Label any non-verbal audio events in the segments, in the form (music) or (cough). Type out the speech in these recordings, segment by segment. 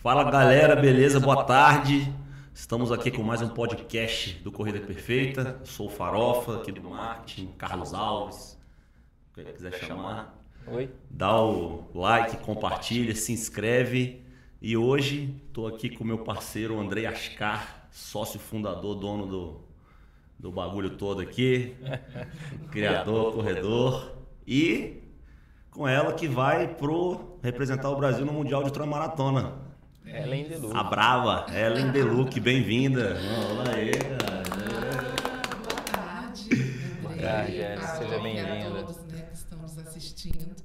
Fala galera, beleza? Boa tarde. Estamos aqui com mais um podcast do Corrida Perfeita. Sou o Farofa aqui do marketing, Carlos Alves. Quem quiser chamar. Oi. Dá o like, compartilha, se inscreve. E hoje estou aqui com meu parceiro Andrei Ascar, sócio fundador, dono do, do bagulho todo aqui, (laughs) criador, corredor. E com ela que vai pro representar o Brasil no Mundial de Ultramaratona. Ellen Deluxe. A brava, Ellen Deluque, bem-vinda. Olá aí, cara. Boa tarde. Boa tarde, Ellen, Carol, seja bem-vinda. a todos né, que estão nos assistindo.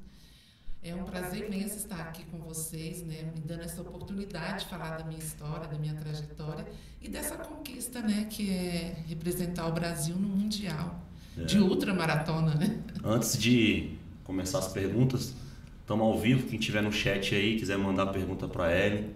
É um prazer imenso estar aqui com vocês, né, me dando essa oportunidade de falar da minha história, da minha trajetória e dessa conquista, né, que é representar o Brasil no Mundial de ultramaratona, né? Antes de começar as perguntas, estamos ao vivo. Quem tiver no chat aí, quiser mandar pergunta para Ellen,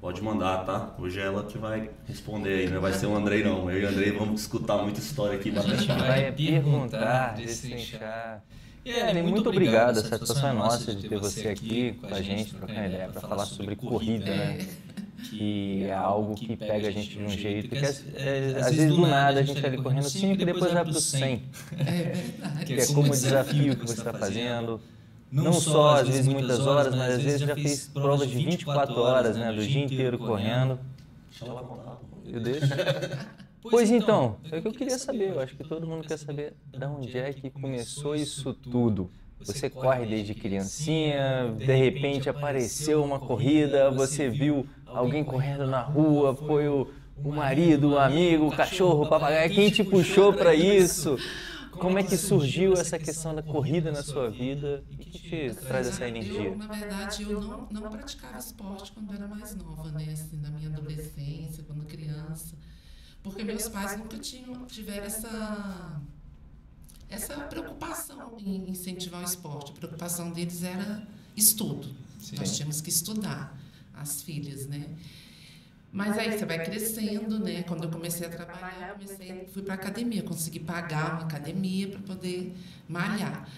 pode mandar, tá? Hoje é ela que vai responder aí, não vai ser o Andrei não. Eu e o Andrei vamos escutar muita história aqui. A gente vai perguntar, destrinchar. E Ellen, muito obrigado. A satisfação é nossa de ter você aqui com a gente, trocando ideia, para falar sobre corrida, né? Que é algo que pega a gente de um jeito que às, é, às vezes do nada a gente está ali correndo 5 e depois vai para o 100. É verdade. Que é como o desafio que você está fazendo. Não só, às vezes, muitas horas, mas às vezes já fez provas de 24 horas, né? Do dia inteiro correndo. Deixa ela contar. pô. Eu deixo. (laughs) Pois então, é o que eu queria saber. Eu acho que todo mundo quer saber de onde é que começou isso tudo. Você corre desde criancinha, de repente apareceu uma corrida, você viu alguém correndo na rua, foi o, o marido, o amigo, o cachorro, o papagaio, quem te puxou para isso? Como é que surgiu essa questão da corrida na sua vida? O que te traz essa energia? Eu, na verdade, eu não, não praticava esporte quando era mais nova, né? Assim, na minha adolescência, quando criança. Porque meus pais nunca tinham, tiveram essa, essa preocupação em incentivar o esporte. A preocupação deles era estudo. Nós tínhamos que estudar, as filhas, né? Mas aí você vai crescendo, né? Quando eu comecei a trabalhar, eu comecei, fui para academia, consegui pagar uma academia para poder malhar.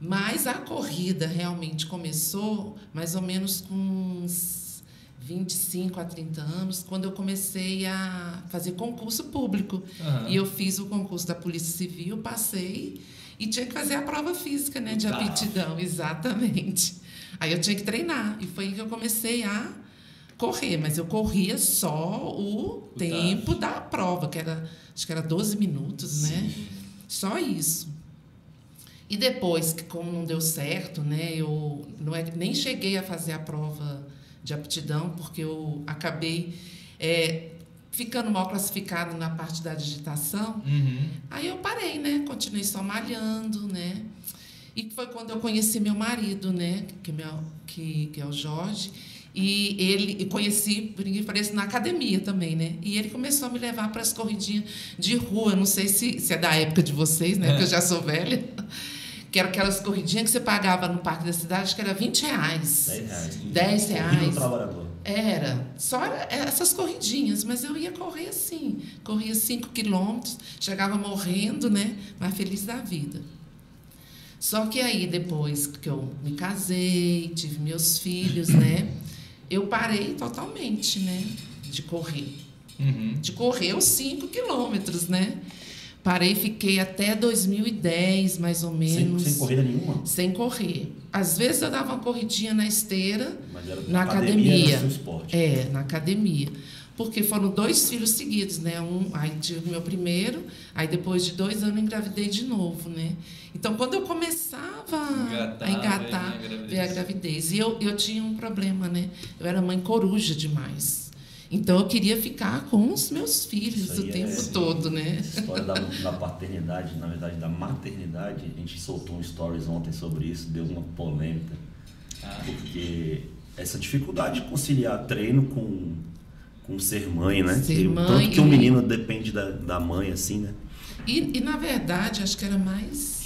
Mas a corrida realmente começou mais ou menos com uns 25 a 30 anos, quando eu comecei a fazer concurso público. Aham. E eu fiz o concurso da Polícia Civil, passei e tinha que fazer a prova física, né, de Tá. aptidão, exatamente. Aí eu tinha que treinar e foi aí que eu comecei a correr, mas eu corria só o, O tempo da prova, que era acho que era 12 minutos, né? Só isso. E depois, que como não deu certo, né, eu não é, nem cheguei a fazer a prova de aptidão, porque eu acabei é, ficando mal classificado na parte da digitação. Uhum. Aí eu parei, né? Continuei só malhando, né? E foi quando eu conheci meu marido, né? Que, é meu, que, que é o Jorge. E ele e conheci, por ninguém parece, na academia também, né? E ele começou a me levar para as corridinhas de rua. Não sei se, se é da época de vocês, né? É. Porque eu já sou velha. (laughs) Que eram aquelas corridinhas que você pagava no Parque da Cidade, acho que era 20 reais. 10 reais. 10 Corrida reais. Era, só era essas corridinhas, mas eu ia correr assim, corria 5 quilômetros, chegava morrendo, né? Mas feliz da vida. Só que aí, depois que eu me casei, tive meus filhos, né? Eu parei totalmente, né? De correr. Uhum. De correr os 5 quilômetros, né? Parei, fiquei até 2010, mais ou Sem, menos. sem corrida nenhuma. sem correr. Às vezes eu dava uma corridinha na esteira, era na era academia. seu esporte. É, na academia. Porque foram dois filhos seguidos, né? Um, aí tive o meu primeiro, aí depois de dois anos engravidei de novo, né? Então, quando eu começava Engatar, a engatar, veio a gravidez. ver a gravidez. E eu, eu tinha um problema, né? Eu era mãe coruja demais. Então, eu queria ficar com os meus filhos o é- tempo todo, né? Essa história da, (laughs) da paternidade, na verdade da maternidade, a gente soltou um stories ontem sobre isso, deu uma polêmica. Ah. Porque essa dificuldade de conciliar treino com, com ser mãe, né? Ser mãe Tanto que o e- menino depende da, da mãe, assim, né? E, e, na verdade, acho que era mais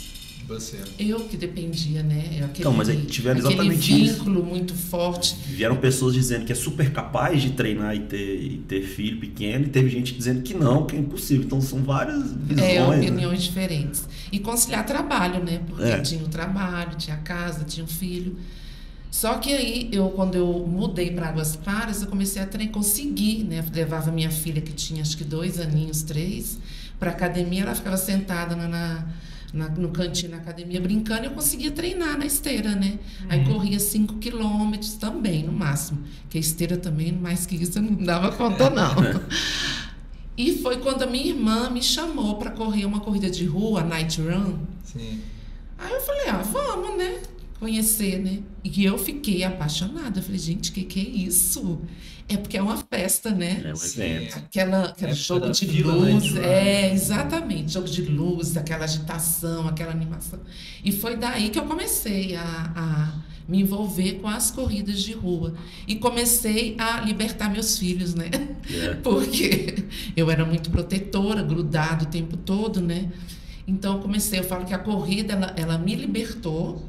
Você. eu que dependia, né? Aquele, Então, mas aí tiveram exatamente isso. vínculo muito forte. Vieram pessoas dizendo que é super capaz de treinar e ter, e ter filho pequeno, e teve gente dizendo que não, que é impossível. Então são várias visões. É, né? opiniões diferentes. E conciliar trabalho, né? Porque É. tinha o trabalho, tinha a casa, tinha o filho. Só que aí, eu, quando eu mudei para Águas Claras, eu comecei a treinar, conseguir, né? Eu levava minha filha, que tinha acho que dois aninhos, três, para academia, ela ficava sentada na, na, na, no cantinho da academia brincando e eu conseguia treinar na esteira, né? Aí corria 5 quilômetros também, no máximo. Que a esteira também, mais que isso, eu não dava conta, não. (laughs) E foi quando a minha irmã me chamou para correr uma corrida de rua, Night Run. Sim. Aí eu falei, ah, vamos, né? Conhecer, né? E eu fiquei apaixonada. Eu falei, gente, o que, que é isso? É porque é uma festa, né? É um evento. Aquela, aquele Época jogo de luz. né, de É, exatamente. Jogo de luz, aquela agitação, aquela animação. E foi daí que eu comecei a, a me envolver com as corridas de rua. E comecei a libertar meus filhos, né? É. (laughs) Porque eu era muito protetora, grudada o tempo todo, né? Então eu comecei, eu falo que a corrida, ela, ela me libertou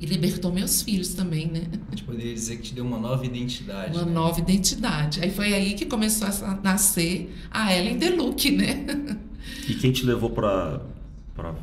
e libertou meus filhos também, né? A gente poderia dizer que te deu uma nova identidade. Uma né? nova identidade. Aí foi aí que começou a nascer a Ellen Deluc, né? (laughs) E quem te levou para para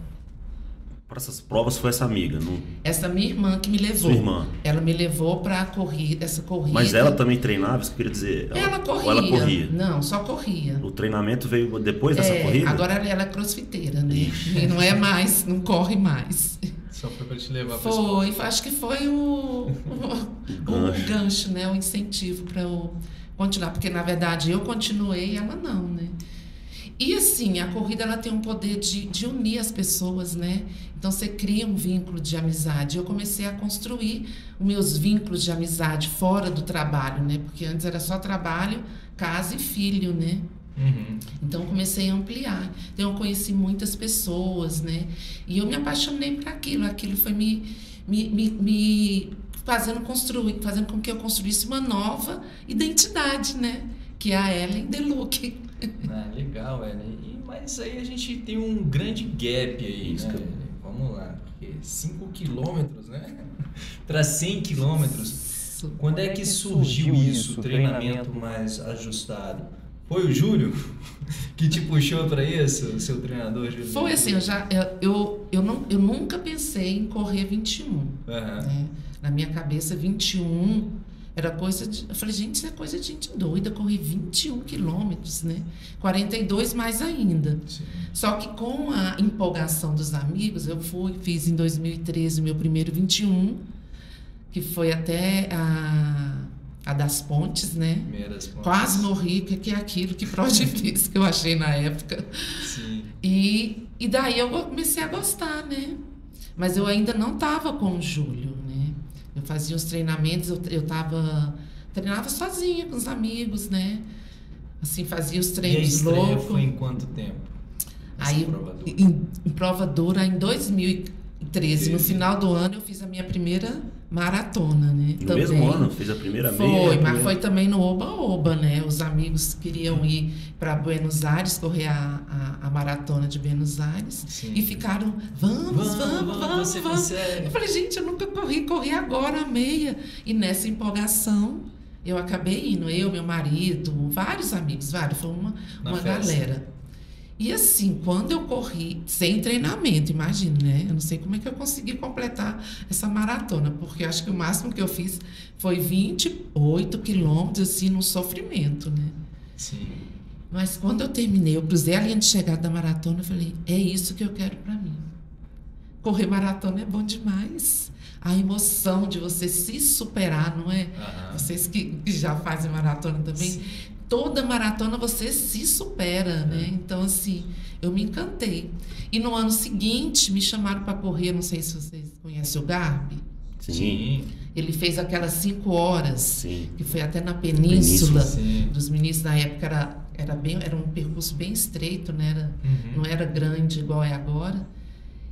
essas provas foi essa amiga, não? Essa minha irmã que me levou. Sua irmã. Ela me levou para a corrida, essa corrida. Mas ela também treinava, isso que eu queria dizer. Ela corria. Ou ela corria. Não, só corria. O treinamento veio depois dessa É, corrida? Agora ela é crossfiteira, né? E não é mais, não corre mais. Só foi pra te levar pra Foi, acho que foi o, o, o (laughs) gancho. gancho, né? O incentivo para eu continuar. Porque, na verdade, eu continuei e ela não, né? E assim, a corrida ela tem um poder de, de unir as pessoas, né? Então você cria um vínculo de amizade. Eu comecei a construir os meus vínculos de amizade fora do trabalho, né? Porque antes era só trabalho, casa e filho, né? Uhum. Então eu comecei a ampliar. Então eu conheci muitas pessoas, né? E eu me apaixonei por aquilo. Aquilo foi me, me, me, me fazendo construir, fazendo com que eu construísse uma nova identidade, né? Que é a Ellen Deluc. (laughs) Ah, legal, velho. E, mas aí a gente tem um grande gap aí, Isso né? que Vamos lá, porque 5 quilômetros, né? (laughs) Para 100 quilômetros. Quando é que surgiu isso, o treinamento mais ajustado? Foi o Júlio (laughs) que te puxou para isso, o seu treinador? Júlio? Foi assim, eu já eu, eu, não, eu nunca pensei em correr 21. Aham. né? Na minha cabeça, 21 era coisa de. Eu falei, gente, isso é coisa de gente doida, correr 21 quilômetros, né? 42 mais ainda. Sim. Só que com a empolgação dos amigos, eu fui, fiz em 2013 o meu primeiro 21, que foi até a, a das pontes, né? Primeiras pontas. Quase morri, que que é aquilo, que prova difícil que eu achei na época. Sim. E, e daí eu comecei a gostar, né? Mas eu ainda não estava com o Júlio, né? Eu fazia os treinamentos, eu, eu tava, treinava sozinha com os amigos, né? Assim, fazia os E a treinos loucos. foi em quanto tempo? Aí, prova dura? em, em prova dura, em 2013, no Sim. final do ano, eu fiz a minha primeira maratona, né? No mesmo ano, fez a primeira Foi, meia. a mas primeira- foi também no Oba-Oba, né? Os amigos queriam ir para Buenos Aires, correr a, a, a maratona de Buenos Aires. Sim. E ficaram, vamos, vamos, vamos, você vamos. consegue. Eu falei, gente, eu nunca corri, corri agora a meia. E nessa empolgação, eu acabei indo, eu, meu marido, vários amigos, vários, foi uma, Na uma festa. galera. E assim, quando eu corri, sem treinamento, imagina, né? Eu não sei como é que eu consegui completar essa maratona, porque eu acho que o máximo que eu fiz foi 28 quilômetros, assim, no sofrimento, né? Sim. Mas quando eu terminei, eu cruzei a linha de chegada da maratona, eu falei, é isso que eu quero para mim. Correr maratona é bom demais. A emoção de você se superar, não é? Aham. Vocês que que já fazem maratona também, Sim. Toda maratona você se supera, né? Então, assim, eu me encantei. E no ano seguinte, me chamaram para correr, não sei se vocês conhecem o Garbi. Sim, Sim. Ele fez aquelas cinco horas, sim. que foi até na Península. Sim. Dos ministros na época era, era, bem, era um percurso bem estreito, né? Era, Uhum. não era grande igual é agora.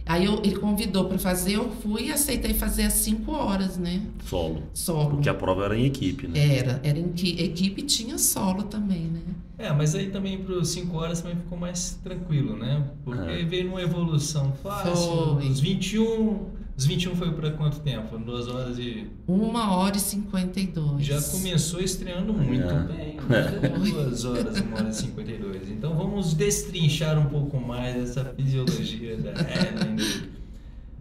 Aí eu, ele convidou para fazer, eu fui e aceitei fazer as cinco horas, né? Solo. Solo. Porque a prova era em equipe, né? Era, era em que equipe tinha solo também, né? É, mas aí também para os 5 horas também ficou mais tranquilo, né? Porque É. veio numa evolução fácil. Foi. Os 21. Os 21 foi para quanto tempo? Duas horas e. Uma hora e cinquenta e dois. Já começou estreando muito É. bem. né? Duas horas, uma hora e 52. Então vamos destrinchar um pouco mais essa fisiologia da Ellen.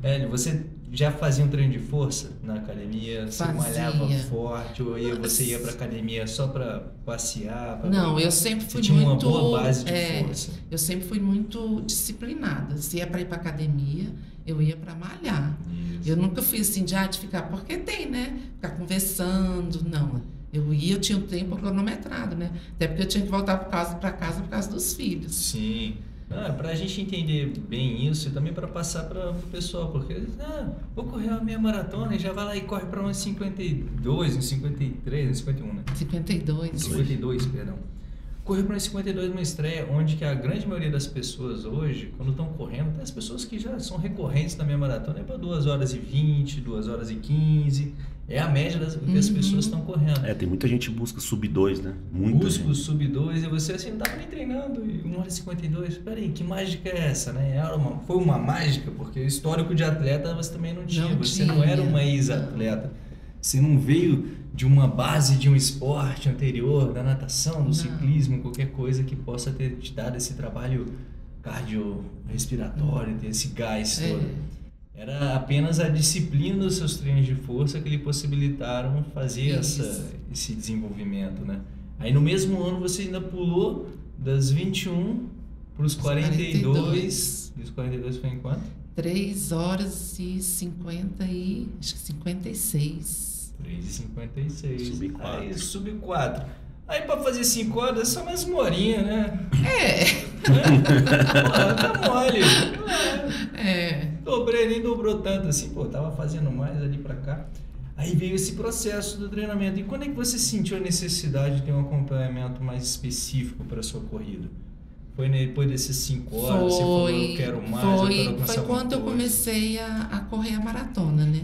Ellen, você já fazia um treino de força na academia? Você Fazia. malhava forte? Ou ia, você ia pra academia só pra passear? pra Não, eu sempre Você fui tinha muito. uma boa base de é, força. Eu sempre fui muito disciplinada. Se ia para ir para academia, eu ia para malhar. Isso. Eu nunca fui assim de, ah, de ficar, porque tem, né? Ficar conversando, não. Eu ia, eu tinha o tempo cronometrado, né? Até porque eu tinha que voltar para casa, para casa por causa dos filhos. Sim. Ah, para a gente entender bem isso e também para passar para o pessoal, porque ah, vou correr a minha maratona e já vai lá e corre para uns 52, uns 53, uns 51, né? 52. 52, perdão. Correu para uns 52 numa estreia, onde que a grande maioria das pessoas hoje, quando estão correndo, até as pessoas que já são recorrentes na minha maratona, é para 2 horas e 20, 2 horas e 15. É a média das que as Uhum. pessoas estão correndo. É, tem muita gente que busca sub 2, né? Muita Busca o gente. sub 2 e você assim, não tava nem treinando, e 1 hora e 52, peraí, que mágica é essa, né? Era uma, foi uma mágica, porque histórico de atleta você também não tinha, Não você não era tinha. uma ex-atleta, você não veio de uma base de um esporte anterior, da natação, do Não. ciclismo, qualquer coisa que possa ter te dado esse trabalho cardiorrespiratório, ter esse gás É. todo. Era apenas a disciplina dos seus treinos de força que lhe possibilitaram fazer Isso. essa, esse desenvolvimento, né? Aí no mesmo ano você ainda pulou das 21 para os 42. 42. E os 42 foi em quanto? 3 horas e 50 e. Acho que 56. 3,56. Sub quatro. Aí sub 4. Aí para fazer 5 horas é só mais uma horinha, né? É. Pô, tá mole. É. Dobrei, nem dobrou tanto assim, pô, tava fazendo mais ali pra cá. Aí veio esse processo do treinamento. E quando é que você sentiu a necessidade de ter um acompanhamento mais específico para sua corrida? Foi depois desses 5 horas? você falou, eu quero mais, eu quero foi, alcançar foi quando eu comecei a, a correr a maratona, né?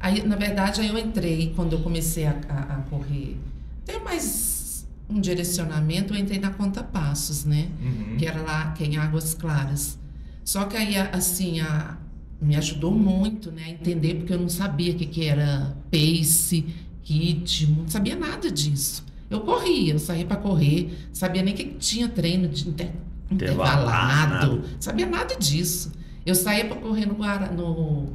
Aí, na verdade, aí eu entrei, quando eu comecei a, a, a correr, ter mais um direcionamento, eu entrei na Conta Passos, né? Uhum. Que era lá, que é em Águas Claras. Só que aí, assim, a, me ajudou muito, né? A entender, porque eu não sabia o que, que era pace, ritmo, não sabia nada disso. Eu corria, eu saía para correr, sabia nem que tinha treino de inter, Intervalado, intervalado, sabia nada disso. Eu saía para correr no no,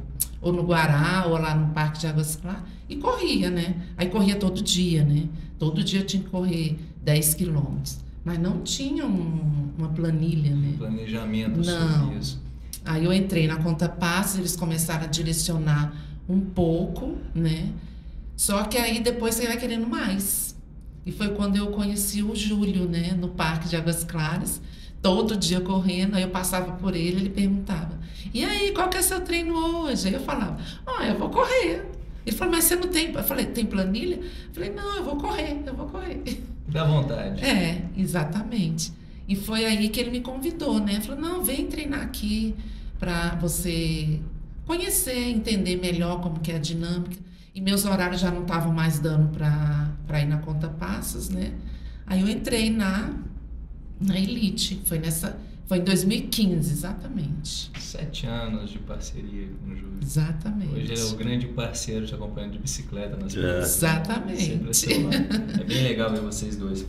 ou no Guará, ou lá no Parque de Águas Claras, e corria, né? Aí corria todo dia, né? Todo dia tinha que correr 10 quilômetros. Mas não tinha um- uma planilha, né? Planejamento Não. sobre isso. Aí eu entrei na conta passos, eles começaram a direcionar um pouco, né? Só que aí depois você vai querendo mais. E foi quando eu conheci o Júlio, né? No Parque de Águas Claras, todo dia correndo. Aí eu passava por ele, ele perguntava: E aí, qual que é seu treino hoje? Aí eu falava: Ah, eu vou correr. Ele falou: Mas você não tem. Eu falei: Tem planilha? Eu falei: Não, eu vou correr, eu vou correr. Dá vontade. É, exatamente. E foi aí que ele me convidou, né? Falou: não, vem treinar aqui para você conhecer, entender melhor como que é a dinâmica. E meus horários já não estavam mais dando para ir na conta passos, né? Aí eu entrei na, na Elite. Foi nessa. Foi em 2015, exatamente. Sete anos de parceria com o Júlio. Exatamente. Hoje ele é o grande parceiro te acompanhando de bicicleta nas É. Exatamente. É bem legal ver vocês dois.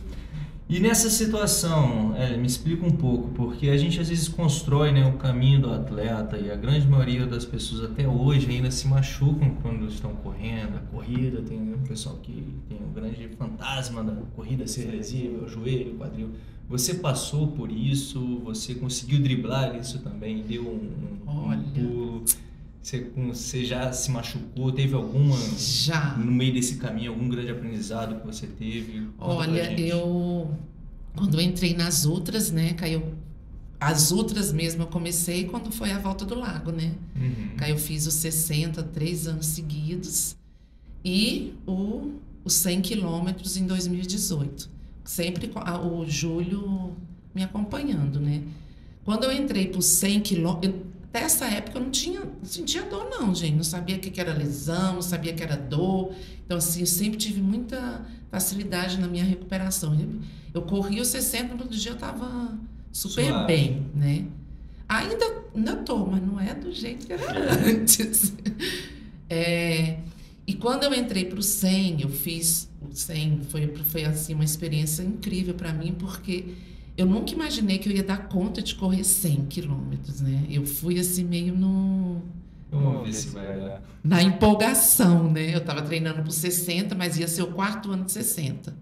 E nessa situação, é, me explica um pouco, porque a gente às vezes constrói né, o caminho do atleta e a grande maioria das pessoas até hoje ainda se machucam quando estão correndo. A corrida, tem um pessoal que tem um grande fantasma da corrida ser lesiva, o joelho, o quadril. Você passou por isso, você conseguiu driblar isso também, deu um, um, Olha. pulo. Você, você já se machucou? Teve alguma Já. no meio desse caminho, algum grande aprendizado que você teve? Conta Olha, eu quando eu entrei nas outras, né, caiu as outras mesmo eu comecei quando foi a volta do lago, né? Uhum. Aí eu fiz os 60, três anos seguidos e o, os 100 quilômetros em 2018. Sempre com a- o Júlio me acompanhando, né? Quando eu entrei para os 100 quilômetros, até essa época eu não tinha, não sentia dor não, gente. Não sabia o que era lesão, não sabia que era dor. Então, assim, eu sempre tive muita facilidade na minha recuperação. Eu, corri os 60, no outro dia eu estava super Suave. bem, né? Ainda, ainda tô, mas não é do jeito que era antes. (laughs) É, e quando eu entrei para o 100, eu fiz 100, foi, foi assim, uma experiência incrível para mim, porque eu nunca imaginei que eu ia dar conta de correr 100 quilômetros, né? Eu fui assim meio no, Vamos ver se vai dar. Na empolgação, né? Eu estava treinando por 60, mas ia ser o quarto ano de 60.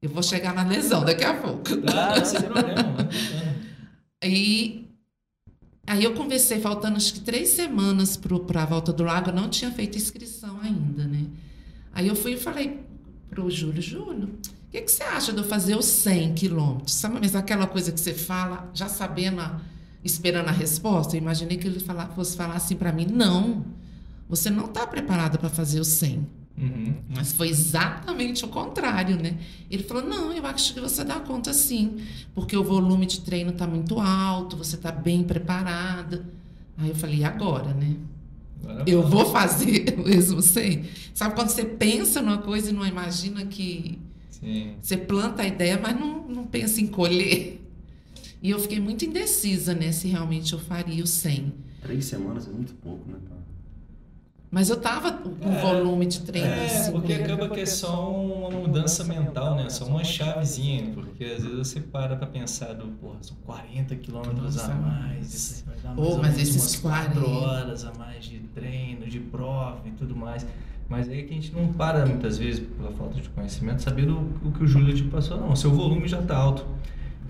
Eu vou chegar na lesão daqui a pouco. Ah, sem problema. E aí eu conversei, faltando acho que três semanas para a volta do lago, eu não tinha feito inscrição ainda, né? Aí eu fui e falei pro Júlio, Júlio, o que, que você acha de eu fazer os 100 quilômetros? Sabe, mas aquela coisa que você fala, já sabendo, a, esperando a resposta, eu imaginei que ele falar, fosse falar assim para mim, não, você não está preparada para fazer os 100. Uhum. Mas foi exatamente o contrário, né? Ele falou: não, eu acho que você dá conta sim, porque o volume de treino está muito alto, você está bem preparada. Aí eu falei: e agora, né? Eu vou fazer (laughs) mesmo sem. Sabe quando você pensa numa coisa e não imagina que Sim. você planta a ideia, mas não, não pensa em colher. E eu fiquei muito indecisa, né, se realmente eu faria o 100. Três semanas é muito pouco, né? Mas eu tava com é, volume de treino é, assim. Porque acaba que é só uma mudança mental, né? Só uma chavezinha. Porque às vezes você para pra pensar do, porra, são 40 quilômetros a mais, isso vai dar mais oh, mas esses umas 4 horas a mais de treino, de prova e tudo mais. Mas aí é que a gente não para muitas vezes, pela falta de conhecimento, saber o, o que o Júlio te passou. Não, seu volume já tá alto.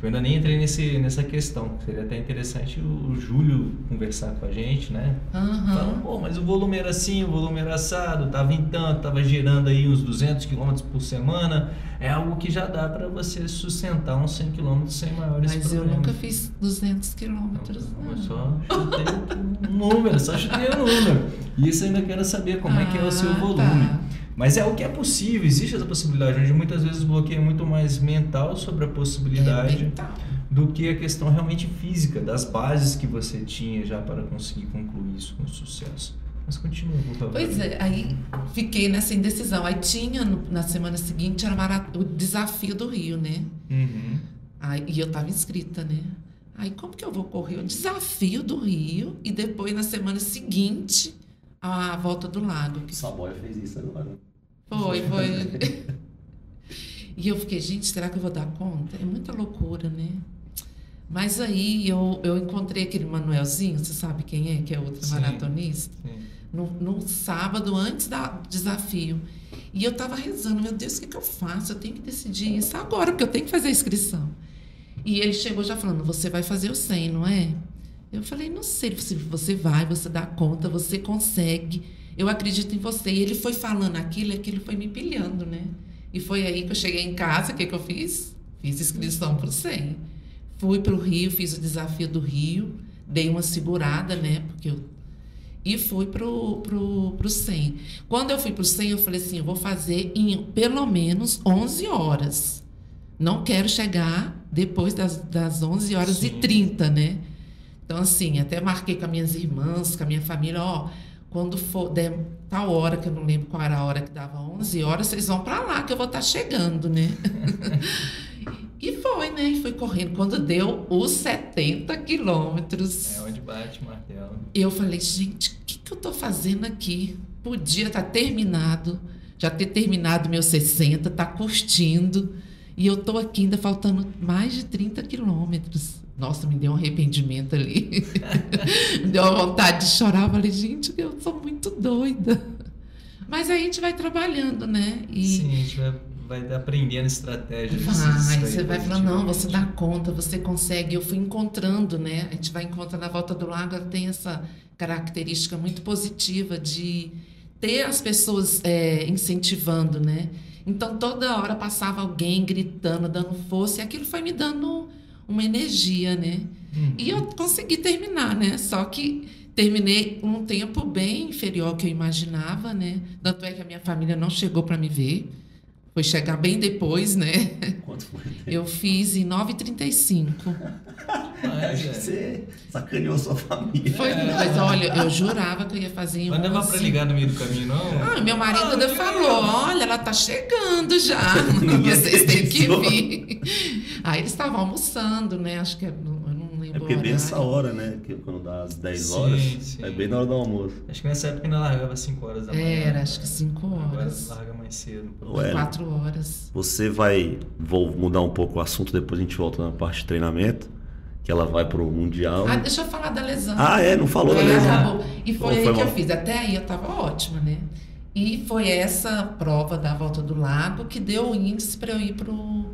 Eu ainda nem entrei nesse, nessa questão. Seria até interessante o Júlio conversar com a gente, né? Uhum. Falando, pô, mas o volume era assim, o volume era assado, tava em tanto, tava girando aí uns 200 km por semana. É algo que já dá para você sustentar uns 100 km sem maiores mas problemas. Mas eu nunca fiz 200 km. Não, não. Eu só chutei o número, só chutei o número. E isso ainda quero saber como ah, é que é o seu ah, volume. Tá. Mas é o que é possível, existe essa possibilidade, onde muitas vezes o bloqueio é muito mais mental sobre a possibilidade é do que a questão realmente física, das bases que você tinha já para conseguir concluir isso com sucesso. Mas continua, por favor. Pois é, aí fiquei nessa indecisão. Aí tinha, no, na semana seguinte, era o desafio do Rio, né? Uhum. Aí, e eu estava inscrita, né? Aí como que eu vou correr o desafio do Rio e depois, na semana seguinte, a volta do lago. Saboia fez isso agora. Foi, foi. (laughs) e eu fiquei, gente, será que eu vou dar conta? É muita loucura, né? Mas aí eu, eu encontrei aquele Manuelzinho, você sabe quem é, que é outro sim, maratonista? Sim. No, no sábado, antes do desafio. E eu estava rezando, meu Deus, o que, que eu faço? Eu tenho que decidir isso agora, porque eu tenho que fazer a inscrição. E ele chegou já falando, você vai fazer o 100, não é? Eu falei, não sei, se você vai, você dá conta, você consegue. Eu acredito em você. E ele foi falando aquilo, e aquilo foi me pilhando, né? E foi aí que eu cheguei em casa, o que, que eu fiz? Fiz inscrição para o 100. Fui para o Rio, fiz o desafio do Rio, dei uma segurada, né? Porque eu... E fui para o pro, pro 100. Quando eu fui para o 100, eu falei assim, eu vou fazer em pelo menos 11 horas. Não quero chegar depois das, das 11 horas Sim. e 30, né? Então, assim, até marquei com as minhas irmãs, com a minha família, ó, quando for der tal hora, que eu não lembro qual era a hora que dava 11 horas, vocês vão para lá que eu vou estar tá chegando, né? (laughs) e foi, né? E fui correndo. Quando deu os 70 quilômetros. É onde bate o martelo. Eu falei, gente, o que, que eu tô fazendo aqui? Podia estar tá terminado, já ter terminado meus 60, tá curtindo. E eu tô aqui ainda faltando mais de 30 quilômetros. Nossa, me deu um arrependimento ali. me (laughs) deu uma vontade de chorar. Falei, gente, eu sou muito doida. Mas aí a gente vai trabalhando, né? E Sim, a gente vai, vai aprendendo estratégias. Vai, você vai falando, não, você dá conta, você consegue. Eu fui encontrando, né? A gente vai encontrando a volta do lago, ela tem essa característica muito positiva de ter as pessoas é, incentivando, né? Então toda hora passava alguém gritando, dando força, e aquilo foi me dando uma energia, né? Uhum. E eu consegui terminar, né? Só que terminei um tempo bem inferior ao que eu imaginava, né? Tanto é que a minha família não chegou para me ver. Foi chegar bem depois, né? Quanto foi? Eu fiz em 9h35. Mas, é. Você sacaneou sua família. Foi, mas olha, eu jurava que eu ia fazer em Mas não dava pra ligar no meio do caminho, não? Ah, meu marido ainda ah, falou, olha, ela tá chegando já. (laughs) Vocês têm que vir. Aí eles estavam almoçando, né? Acho que eu não É porque é bem essa hora, né? Que quando dá as 10 horas, sim, sim. é bem na hora do almoço. Acho que nessa época ainda largava 5 horas da manhã. Era, acho que 5 horas. Agora larga mais cedo. 4 horas. Você vai. Vou mudar um pouco o assunto, depois a gente volta na parte de treinamento. que ela vai pro Mundial. Ah, deixa eu falar da lesão. Ah, é? Não falou da É, lesão. acabou. E foi Oh, aí foi que mal. eu fiz. Até aí eu tava ótima, né? E foi essa prova da volta do lago que deu o índice para eu ir pro,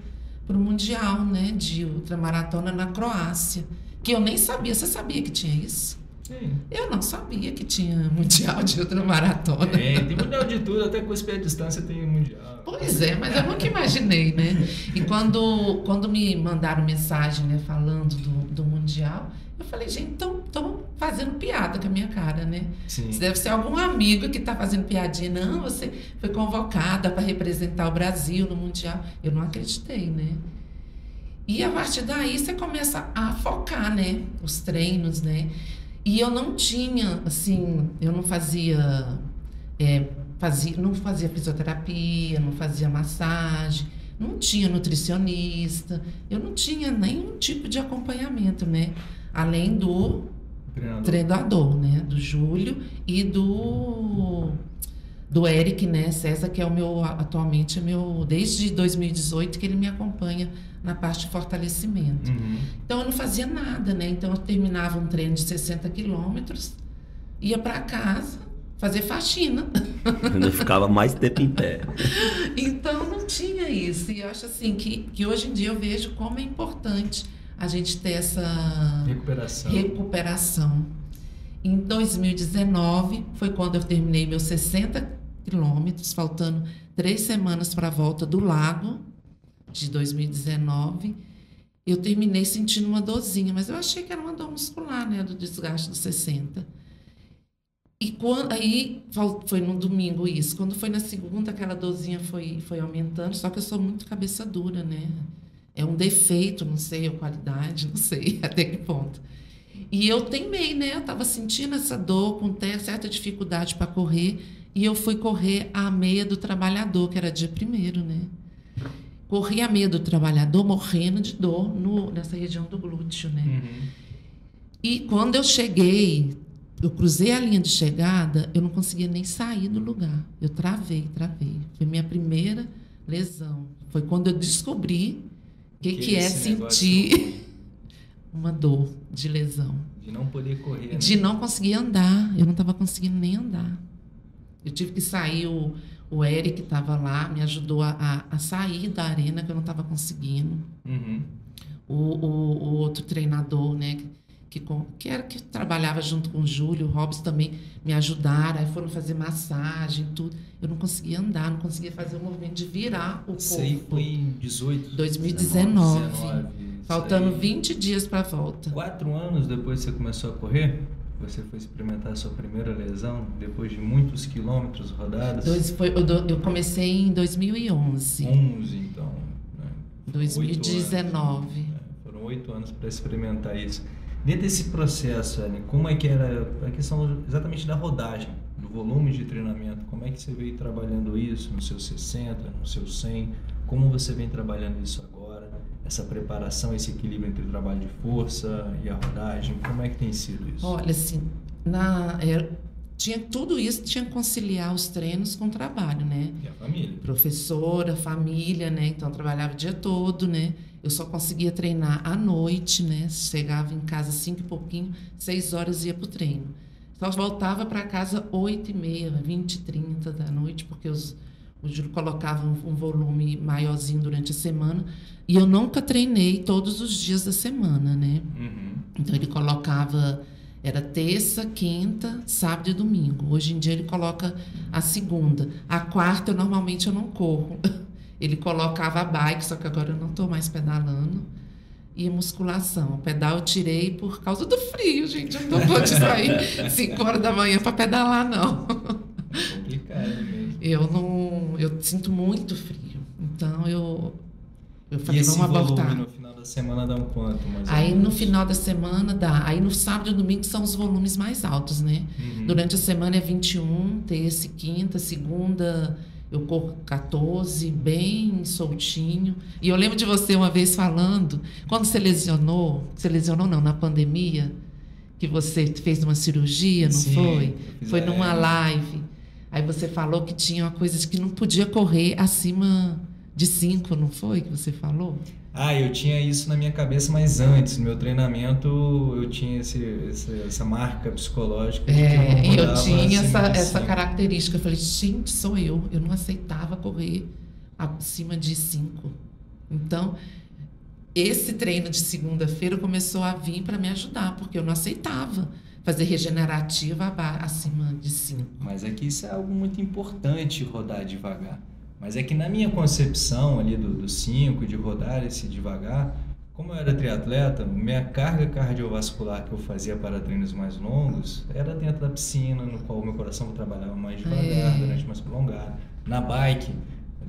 pro Mundial, né? De ultramaratona na Croácia. Que eu nem sabia. Você sabia que tinha isso? Sim. Eu não sabia que tinha Mundial de ultramaratona. Tem, tem mundial de tudo, até com a distância tem mundial. Pois é, mas eu nunca imaginei, né? E quando, quando me mandaram mensagem, né, falando do, do Mundial, eu falei, gente, estão fazendo piada com a minha cara, né? Sim. Isso deve ser algum amigo que está fazendo piadinha. Não, você foi convocada para representar o Brasil no Mundial. Eu não acreditei, né? E a partir daí você começa a focar, né? Os treinos, né? E eu não tinha, assim, eu não fazia, é, fazia, não fazia fisioterapia, não fazia massagem, não tinha nutricionista, eu não tinha nenhum tipo de acompanhamento, né? Além do Treinador. treinador, né? Do Júlio e do do Eric, né? César, que é o meu atualmente é meu desde 2018 que ele me acompanha na parte de fortalecimento. Uhum. Então eu não fazia nada, né? Então eu terminava um treino de 60 quilômetros, ia para casa fazer faxina. (laughs) Ainda ficava mais tempo em pé. (laughs) Então não tinha isso. E eu acho assim que, que hoje em dia eu vejo como é importante a gente ter essa Recuperação. recuperação. Em 2019 foi quando eu terminei meus 60 quilômetros, faltando três semanas para a volta do lago de 2019. Eu terminei sentindo uma dorzinha, mas eu achei que era uma dor muscular, né, do desgaste dos 60. E quando, aí foi no domingo isso. Quando foi na segunda, aquela dorzinha foi, foi aumentando, só que eu sou muito cabeça dura, né? É um defeito, não sei, ou qualidade, não sei (laughs) até que ponto. E eu teimei, né? Eu tava sentindo essa dor, com certa dificuldade para correr, e eu fui correr a meia do trabalhador, que era dia primeiro, né? Corri a meia do trabalhador, morrendo de dor no, nessa região do glúteo, né? Uhum. E quando eu cheguei, eu cruzei a linha de chegada, eu não conseguia nem sair do lugar. Eu travei, travei. Foi minha primeira lesão. Foi quando eu descobri o que, que é esse negócio sentir (laughs) uma dor de lesão. De não poder correr. né? De não conseguir andar. Eu não estava conseguindo nem andar. Eu tive que sair, o, o Eric estava lá, me ajudou a, a, sair da arena, que eu não estava conseguindo Uhum. o, o, o outro treinador, né, que, que era que trabalhava junto com o Júlio, o Robson também me ajudaram, aí foram fazer massagem, tudo. Eu não conseguia andar, não conseguia fazer o movimento de virar o Isso aí corpo. foi em 18? 2019. 19, Faltando isso aí. 20 dias para a volta. Quatro anos depois que você começou a correr, você foi experimentar a sua primeira lesão, depois de muitos quilômetros rodados? Dois, foi, eu, do- eu comecei em 2011. 11, então. Né? 2019. Oito anos, né? Foram oito anos para experimentar isso. Dentro desse processo, Anne, como é que era a questão exatamente da rodagem, do volume de treinamento? Como é que você veio trabalhando isso no seu 60, no seu 100? Como você vem trabalhando isso agora? Essa preparação, esse equilíbrio entre o trabalho de força e a rodagem, como é que tem sido isso? Olha, assim, na, é, tinha tudo isso, tinha que conciliar os treinos com o trabalho, né? E a família? professora, família, né? Então eu trabalhava o dia todo, né? Eu só conseguia treinar à noite, né? Chegava em casa cinco e pouquinho, seis horas ia pro treino. Só voltava para casa oito e meia, vinte trinta da noite, porque os, o Júlio colocava um, um volume maiorzinho durante a semana. E eu nunca treinei todos os dias da semana, né? Uhum. Então ele colocava era terça, quinta, sábado e domingo. Hoje em dia ele coloca a segunda. A quarta eu normalmente eu não corro. (laughs) Ele colocava a bike, só que agora eu não estou mais pedalando. E a musculação. O pedal eu tirei por causa do frio, gente. Eu não vou de sair (laughs) 5 horas da manhã para pedalar, não. É complicado mesmo. Eu não. Eu sinto muito frio. Então eu. Eu E falei, esse vamos volume abortar. no final da semana dá um quanto? Mais Aí no final da semana dá. Aí no sábado e domingo são os volumes mais altos, né? Uhum. Durante a semana é 21, terça e quinta, segunda eu corro 14, bem soltinho. E eu lembro de você uma vez falando, quando você lesionou, você lesionou não, na pandemia, que você fez uma cirurgia, não Sim, foi? Foi numa live. Aí você falou que tinha uma coisa de que não podia correr acima de 5, não foi que você falou? Ah, eu tinha isso na minha cabeça, mas antes, no meu treinamento, eu tinha esse, esse essa marca psicológica. É, eu, eu tinha essa, essa característica. Eu falei, gente, sou eu. Eu não aceitava correr acima de 5. Então, esse treino de segunda-feira começou a vir para me ajudar, porque eu não aceitava fazer regenerativa acima de 5. Mas é que isso é algo muito importante, rodar devagar. Mas é que na minha concepção ali do 5, de rodar esse devagar, como eu era triatleta, minha carga cardiovascular que eu fazia para treinos mais longos era dentro da piscina, no qual o meu coração trabalhava mais devagar, é. durante mais prolongado. Na bike,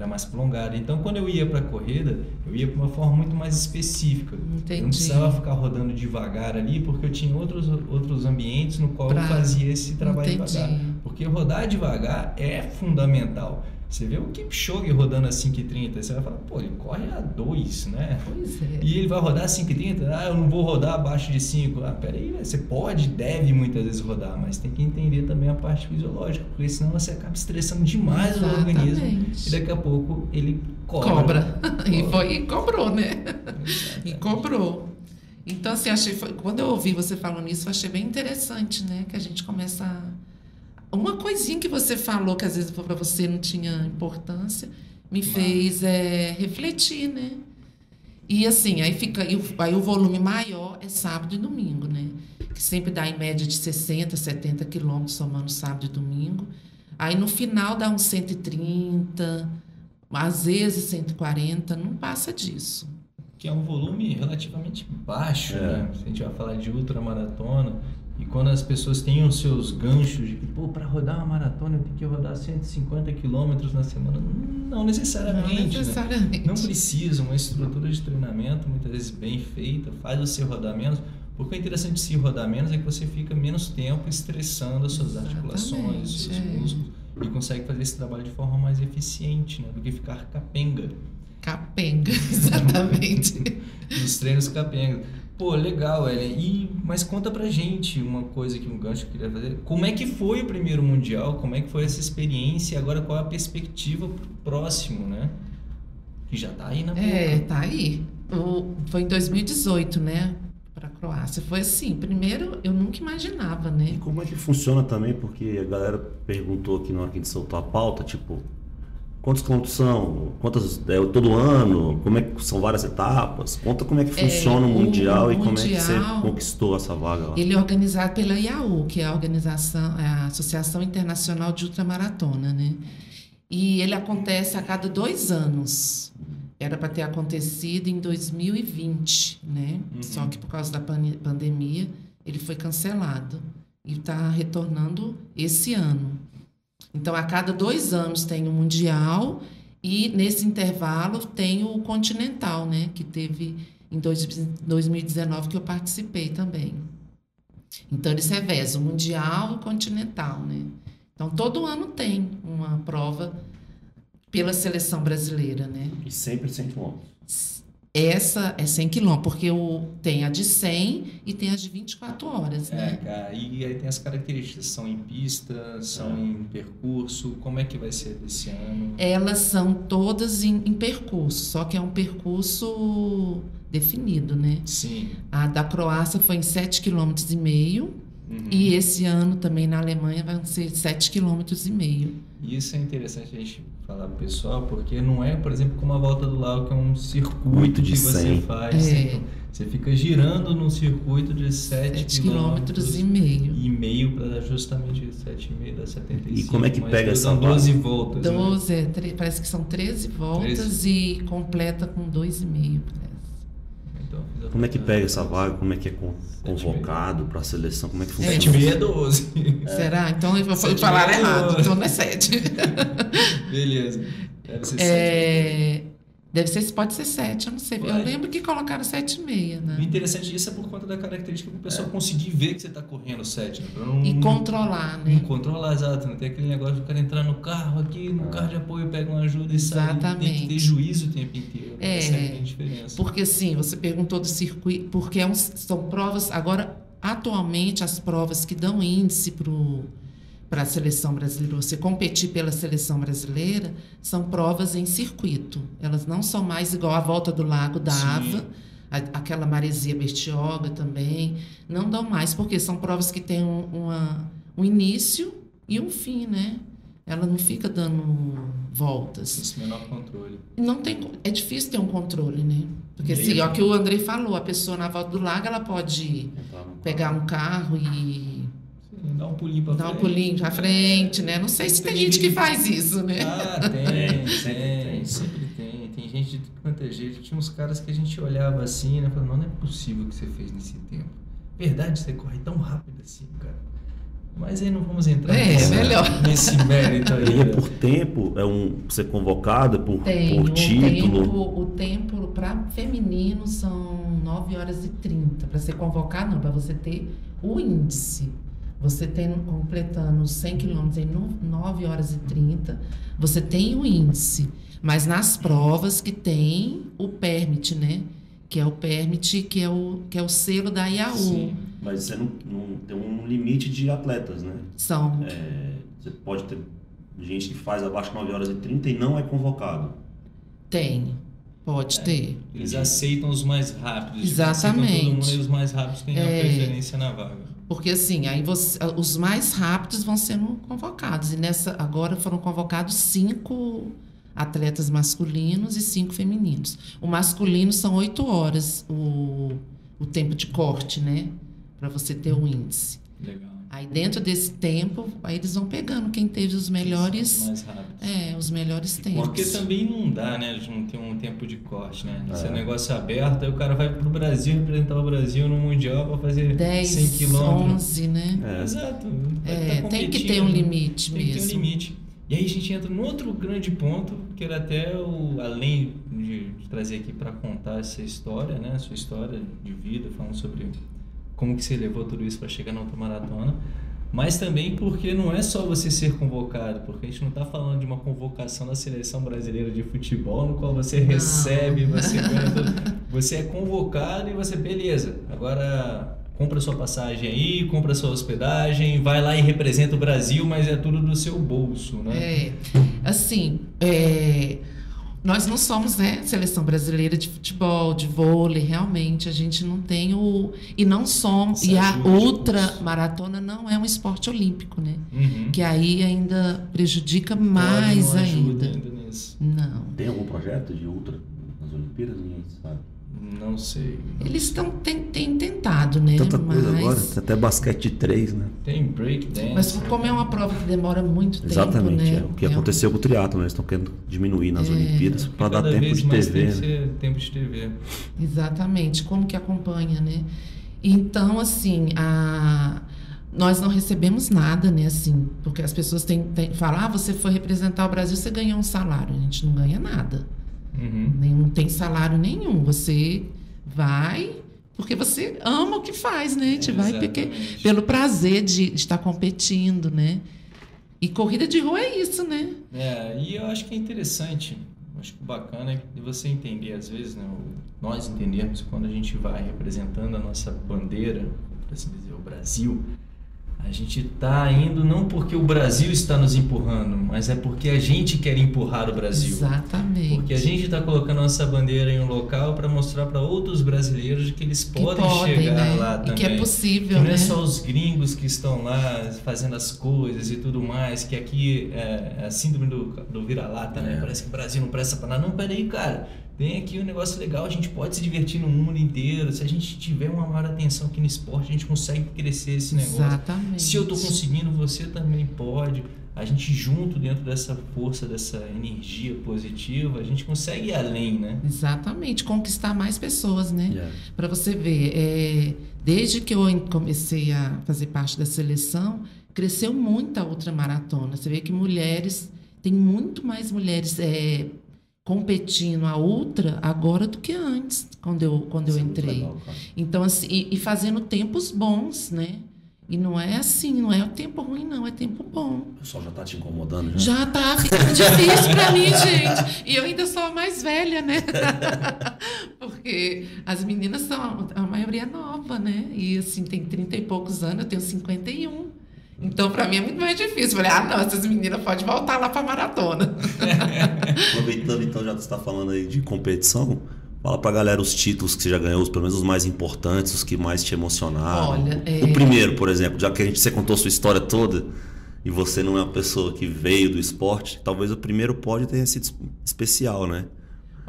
era mais prolongada. Então, quando eu ia para a corrida, eu ia para uma forma muito mais específica. Entendi. Eu não precisava ficar rodando devagar ali, porque eu tinha outros, outros ambientes no qual pra... eu fazia esse trabalho Entendi. devagar. Porque rodar devagar é fundamental. Você vê o Kipchoge rodando a 5,30, você vai falar, pô, ele corre a 2, né? Pois é. E ele vai rodar a 5,30? Ah, eu não vou rodar abaixo de 5. Ah, peraí, você pode, deve muitas vezes rodar, mas tem que entender também a parte fisiológica, porque senão você acaba estressando demais Exatamente. o organismo e daqui a pouco ele cobra. Cobra. (laughs) e, foi, e cobrou, né? Exatamente. E cobrou. Então, assim, achei, quando eu ouvi você falando isso, eu achei bem interessante, né? Que a gente começa a uma coisinha que você falou que às vezes para você não tinha importância me fez é, refletir, né? E assim, aí fica aí, aí o volume maior é sábado e domingo, né? Que sempre dá em média de 60, 70 quilômetros somando sábado e domingo. Aí no final dá uns 130, às vezes 140, não passa disso. Que é um volume relativamente baixo, é. né? Se a gente vai falar de ultramaratona, e quando as pessoas têm os seus ganchos de que, pô, para rodar uma maratona eu tenho que rodar 150 quilômetros na semana. Não necessariamente. Não, necessariamente. Né? não precisa. Uma estrutura de treinamento, muitas vezes bem feita, faz você rodar menos. Porque o interessante de se rodar menos é que você fica menos tempo estressando as suas Exatamente, articulações, os seus é. músculos. E consegue fazer esse trabalho de forma mais eficiente, né? Do que ficar capenga. Capenga, (laughs) exatamente. Os treinos capenga. Pô, legal, Ellen. E, mas conta pra gente uma coisa que um gancho que eu queria fazer. Como é que foi o primeiro Mundial? Como é que foi essa experiência? E agora qual é a perspectiva pro próximo, né? Que já tá aí na boca. É, tá aí. O, foi em 2018, né? Pra Croácia. Foi assim, primeiro eu nunca imaginava, né? E como é que funciona também? Porque a galera perguntou aqui na hora que a gente soltou a pauta, tipo, Quantos quilômetros são? Quantas é, todo ano? Como é que são várias etapas? Conta como é que é, funciona é, o mundial o e como é que você conquistou essa vaga lá. Ele é organizado pela IAU, que é a organização, é a Associação Internacional de Ultramaratona, né? E ele acontece a cada dois anos. Era para ter acontecido em 2020, né? Uhum. Só que por causa da pandemia ele foi cancelado e está retornando esse ano. Então, a cada dois anos tem o Mundial e nesse intervalo tem o Continental, né? Que teve em 2019 que eu participei também. Então, eles revezam o Mundial e o Continental, né? Então, todo ano tem uma prova pela seleção brasileira, né? E sempre 100 quilômetros. Essa é 100 quilômetros, porque o, tem a de 100 e tem as de 24 horas, é, né? Cara, e aí tem as características, são em pista, são é. em percurso, como é que vai ser desse ano? Elas são todas em, em percurso, só que é um percurso definido, né? Sim. A da Croácia foi em 7,5 km e meio, uhum. e esse ano também na Alemanha vai ser 7,5 km e meio. Isso é interessante a gente falar pro pessoal, porque não é, por exemplo, como a volta do lago, que é um circuito de que 100. você faz. É. Você fica girando num circuito de 7 quilômetros e meio. E meio para justamente 7,5 da 75. E como é que pega essa 12 voltas. 12, né? é, parece que são 13 voltas 13. e completa com 2,5. Então, como é que pega essa vaga? Como é que é convocado para a seleção? Como é que funciona? 7 é 12. Será? Então eu vou falar errado. Então não é 7. (laughs) Beleza. Deve ser é... 7. Deve ser, pode ser 7, eu não sei. Eu lembro que colocaram 7,5, né? O interessante disso é por conta da característica que o pessoal é. conseguir ver que você está correndo 7, né? Não, e controlar, né? E controlar, exato. Não tem aquele negócio de cara entrar no carro aqui, no carro de apoio, pega uma ajuda e Exatamente. sai. Tem que ter juízo o tempo inteiro. Né? É, Essa é a diferença. Porque assim, você perguntou do circuito, porque é um, são provas, agora, atualmente, as provas que dão índice para para a seleção brasileira, você competir pela seleção brasileira, são provas em circuito. Elas não são mais igual a volta do Lago d'Ava, aquela maresia Bertioga também. Não dão mais, porque são provas que têm um, uma, um início e um fim, né? Ela não fica dando voltas. Esse menor controle. Não tem, é difícil ter um controle, né? Porque assim, ó, que o André falou, a pessoa na volta do lago, ela pode pegar um carro e Dá um pulinho pra Dá frente. um pulinho pra frente, né? Não sei se tem gente que faz isso, né? Ah, (laughs) tem, tem, sempre tem. Tem gente de tudo quanto é jeito. Tinha uns caras que a gente olhava assim, né? Falando, não é possível o que você fez nesse tempo. Verdade, você corre tão rápido assim, cara. Mas aí não vamos entrar É, nesse, melhor. (laughs) nesse mérito aí. E é né? por tempo? É um ser convocado? É por, Tem. por o título? tempo, o tempo para feminino são 9 horas e 30. Para ser convocado, não, para você ter o índice. Você tem, completando 100 quilômetros em no- 9 horas e 30, você tem o índice. Mas nas provas que tem o permit, né? Que é o permit, que é o, que é o selo da IAU. Sim. Mas você não, não tem um limite de atletas, né? São É, você pode ter gente que faz abaixo de 9 horas e 30 e não é convocado. Tem, pode ter. Eles aceitam os mais rápidos. Exatamente. Aceitam todo mundo e os mais rápidos têm a É. preferência na vaga. Porque assim, aí você, os mais rápidos vão sendo convocados. E nessa agora foram convocados cinco atletas masculinos e cinco femininos. O masculino são oito horas o, o tempo de corte, né? Para você ter o índice. Legal. Aí dentro desse tempo, aí eles vão pegando quem teve os Os melhores, mais rápidos. é, os melhores tempos. Porque também não dá, né? Não ter um tempo de corte, né? Esse É. negócio aberto, aí o cara vai pro Brasil representar o Brasil no Mundial pra fazer 10, 100 quilômetros. 11, né? É. Exato. É, tá tem que ter um limite Tem que ter um mesmo. limite. E aí a gente entra num outro grande ponto, que era até o além de, de trazer aqui para contar essa história, né, a sua história de vida, falando sobre como que você levou tudo isso para chegar na ultramaratona, mas também porque não é só você ser convocado, porque a gente não está falando de uma convocação da seleção brasileira de futebol, no qual você recebe, você (laughs) ganha tudo. Você é convocado e você, beleza, agora compra sua passagem aí, compra sua hospedagem, vai lá e representa o Brasil, mas é tudo do seu bolso, né? É, assim, é, nós não somos né, seleção brasileira de futebol, de vôlei, realmente a gente não tem o e não somos e a ultra maratona não é um esporte olímpico, né? Uhum. Que aí ainda prejudica mais não ajuda ainda. ainda nisso. Não. Tem algum projeto de ultra nas Olimpíadas? Ninguém sabe. Não sei. Eles estão têm, tentado, né? Tanta coisa mas, agora, tem até basquete de três, né? Tem breakdance. mas como é uma prova que demora muito Exatamente, tempo, é né? o que É um- aconteceu com o triatlo, eles estão querendo diminuir nas É. Olimpíadas para dar Cada tempo de TV. tem que né? ser tempo de TV. Exatamente, como que acompanha, né? Então, assim, a... nós não recebemos nada, né? Assim, porque as pessoas têm, têm falam, ah, você foi representar o Brasil, você ganhou um salário. A gente não ganha nada. Uhum. Não tem salário nenhum. Você vai porque você ama o que faz, né? A gente vai porque, pelo prazer de, de estar competindo, né? E corrida de rua é isso, né? É, e eu acho que é interessante, acho que bacana é de você entender, às vezes, né, nós entendermos quando a gente vai representando a nossa bandeira, por assim dizer, o Brasil, a gente está indo não porque o Brasil está nos empurrando, mas é porque a gente quer empurrar o Brasil. Exatamente. Porque a gente está colocando nossa bandeira em um local para mostrar para outros brasileiros que eles que podem, podem, chegar né? lá e também. que é Que possível, não né? é só os gringos que estão lá fazendo as coisas e tudo mais, que aqui é é a síndrome do, do vira-lata, né? É. Parece que o Brasil não presta pra nada. Não, peraí, cara. Tem aqui um negócio legal, a gente pode se divertir no mundo inteiro. Se a gente tiver uma maior atenção aqui no esporte, a gente consegue crescer esse negócio. Exatamente. Se eu tô conseguindo, você também pode. A gente junto dentro dessa força, dessa energia positiva, a gente consegue ir além, né? Exatamente, conquistar mais pessoas, né? Yeah. Para você ver, é, desde que eu comecei a fazer parte da seleção, cresceu muito a ultramaratona. Você vê que mulheres, tem muito mais mulheres é, competindo a ultra agora do que antes, quando eu, quando eu é entrei. legal. Então, assim, e, e fazendo tempos bons, né? E não é assim, não é o tempo ruim, não, é tempo bom. O pessoal já tá te incomodando já? Já tá ficando (laughs) difícil pra mim, gente. E eu ainda sou a mais velha, né? (laughs) Porque as meninas são, a maioria é nova, né? E assim, tem 30 e poucos anos, eu tenho 51. Então, para mim é muito mais difícil. Falei, ah, não, essas meninas podem voltar lá para maratona. (laughs) Aproveitando, então, já que você está falando aí de competição, fala para a galera os títulos que você já ganhou, pelo menos os mais importantes, os que mais te emocionaram. Olha, é... O primeiro, por exemplo, já que a gente, você contou sua história toda e você não é uma pessoa que veio do esporte, talvez o primeiro pódio tenha sido especial, né?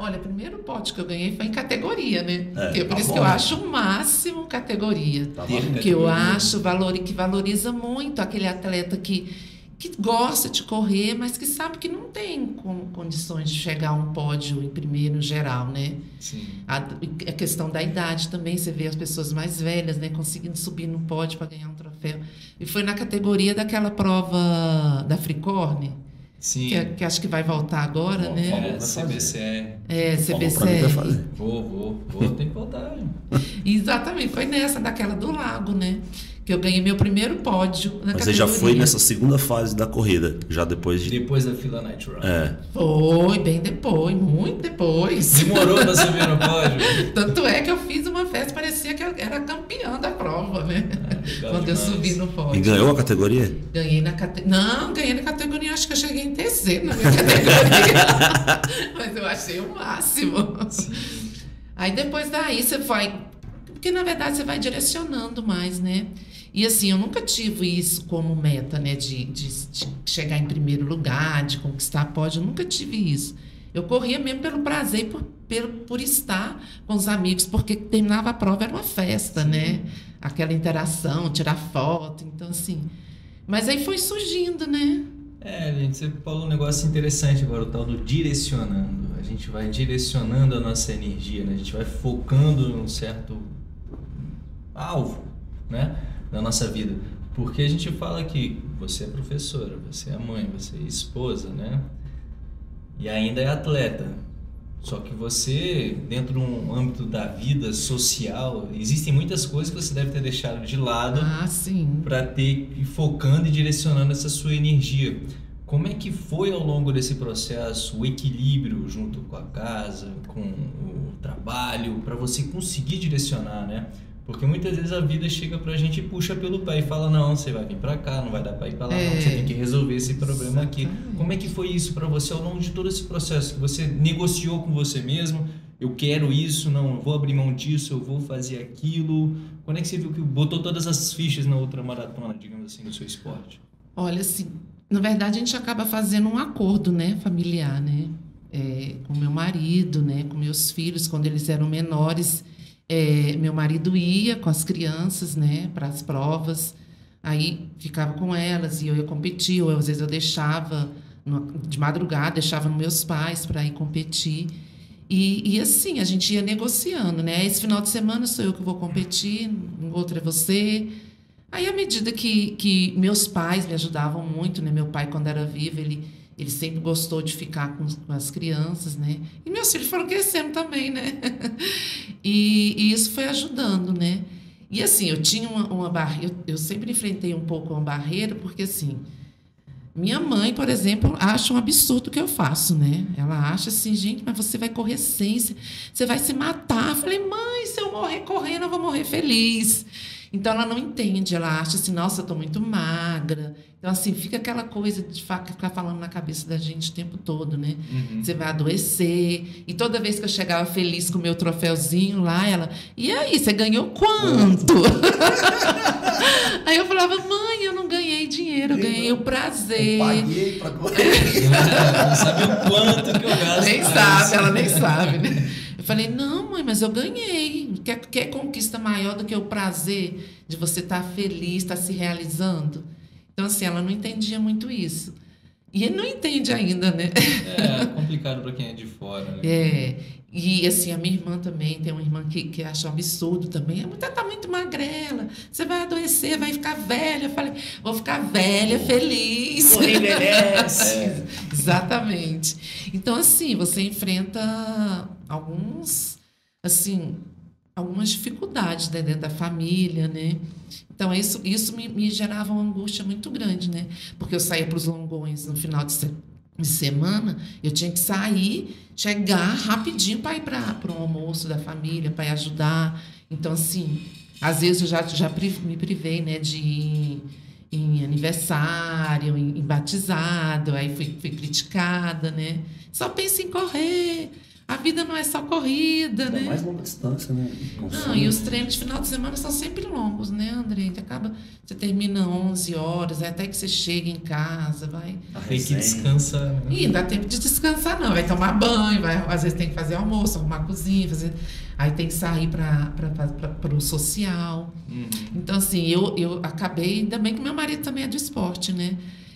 Olha, o primeiro pote que eu ganhei foi em categoria, né? É, por tá isso bom. que eu acho o máximo categoria. Tá que eu acho valor, que valoriza muito aquele atleta que, que gosta de correr, mas que sabe que não tem com, condições de chegar a um pódio em primeiro geral, né? Sim. A, a questão da idade também, você vê as pessoas mais velhas, né? Conseguindo subir no pódio para ganhar um troféu. E foi na categoria daquela prova da Fricorne Sim. Que, que, acho que vai voltar agora, Bom, né? É, CBCE. É, CBCE. Vou, vou, vou, tem que voltar. (laughs) Exatamente, foi nessa, daquela do lago, né? Que eu ganhei meu primeiro pódio na Mas você já foi nessa segunda fase da corrida, já depois de... Depois da fila Night Run. É. Foi, bem depois, muito depois. Demorou pra (laughs) subir no pódio? Tanto é que eu fiz uma festa, parecia que eu era campeã da prova, né? Ah, (laughs) Quando demais. eu subi no pódio. E ganhou a categoria? Ganhei na categoria... Não, ganhei na categoria, acho que eu cheguei em terceiro na minha (laughs) categoria. Mas eu achei o máximo. Sim. Aí depois daí você vai... Porque na verdade você vai direcionando mais, né? E assim, eu nunca tive isso como meta, né? De, de, de chegar em primeiro lugar, de conquistar pódio, eu nunca tive isso. Eu corria mesmo pelo prazer por, pelo, por estar com os amigos, porque terminava a prova, era uma festa, né? Aquela interação, tirar foto, então assim. Mas aí foi surgindo, né? É, gente, você falou um negócio interessante agora, o tal do direcionando. A gente vai direcionando a nossa energia, né? A gente vai focando num certo alvo, né? Na nossa vida. Porque a gente fala que você é professora, você é mãe, você é esposa, né? E ainda é atleta. Só que você, dentro de um âmbito da vida social, existem muitas coisas que você deve ter deixado de lado ah, para ter e focando e direcionando essa sua energia. Como é que foi ao longo desse processo o equilíbrio junto com a casa, com o trabalho, para você conseguir direcionar, né? Porque muitas vezes a vida chega pra gente e puxa pelo pé e fala: não, você vai vir pra cá, não vai dar pra ir pra lá, é. não, você tem que resolver esse problema aqui. Como é que foi isso para você ao longo de todo esse processo? Que você negociou com você mesmo? Eu quero isso, não, eu vou abrir mão disso, eu vou fazer aquilo. Quando é que você viu que botou todas as fichas na outra maratona, digamos assim, no seu esporte? Olha, assim, na verdade a gente acaba fazendo um acordo, né, familiar, né? É, com meu marido, né, com meus filhos, quando eles eram menores é, meu marido ia com as crianças, né, para as provas, aí ficava com elas e eu ia competir, ou às vezes eu deixava no, de madrugada, deixava nos meus pais para ir competir. E, e, assim, a gente ia negociando, né? Esse final de semana sou eu que vou competir, no outro é você. Aí, à medida que, que meus pais me ajudavam muito, né? Meu pai, quando era vivo, ele ele sempre gostou de ficar com, com as crianças, né? E meus filhos foram crescendo também, né? (laughs) e, e, isso foi ajudando, né? E assim, eu tinha uma, uma barreira, eu, eu sempre enfrentei um pouco uma barreira, porque assim, minha mãe, por exemplo, acha um absurdo o que eu faço, né? Ela acha assim, gente, mas você vai correr sem, você vai se matar. Eu falei, mãe, se eu morrer correndo, eu vou morrer feliz. Então ela não entende, ela acha assim, nossa, eu tô muito magra. Então, assim, fica aquela coisa de ficar falando na cabeça da gente o tempo todo, né? Uhum. Você vai adoecer. E toda vez que eu chegava feliz com o meu troféuzinho lá, ela, e aí, você ganhou quanto? (laughs) aí eu falava, mãe, eu não ganhei dinheiro, eu ganhei o prazer. Eu paguei pra (laughs) não sabe o quanto que eu gasto. Nem sabe, ela nem sabe, né? (laughs) Eu falei, não, mãe, mas eu ganhei. Quer, quer conquista maior do que o prazer de você estar tá feliz, estar tá se realizando? Então, assim, ela não entendia muito isso. E ele não entende ainda, né? É, complicado para quem é de fora, né? É. E assim, a minha irmã também, tem uma irmã que, que acha um absurdo também. A mulher tá muito magrela, você vai adoecer, vai ficar velha. Eu falei, vou ficar velha, feliz. (laughs) É, exatamente. Então, assim, você enfrenta alguns, assim, algumas dificuldades né, dentro da família, né? Então, isso, isso me, me gerava uma angústia muito grande, né? Porque eu saía para os longões no final de, se, de, semana, eu tinha que sair, chegar rapidinho para ir para o almoço da família, para ajudar. Então, assim, às vezes eu já, já me privei, né, de em aniversário, em, em batizado, aí fui, fui criticada, né? Só pensa em correr. A vida não é só corrida, Ainda né? mais longa distância, né? Não, e os treinos de final de semana são sempre longos, né, André? Você acaba, você termina 11 horas, até que você chega em casa, vai. Tem que descansar. né? E não dá tempo de descansar, não. Vai tomar banho, vai, às vezes tem que fazer almoço, arrumar a cozinha, fazer. Aí tem que sair para o social. Uhum. Então, assim, eu, eu acabei, ainda bem que meu marido também é do esporte, né?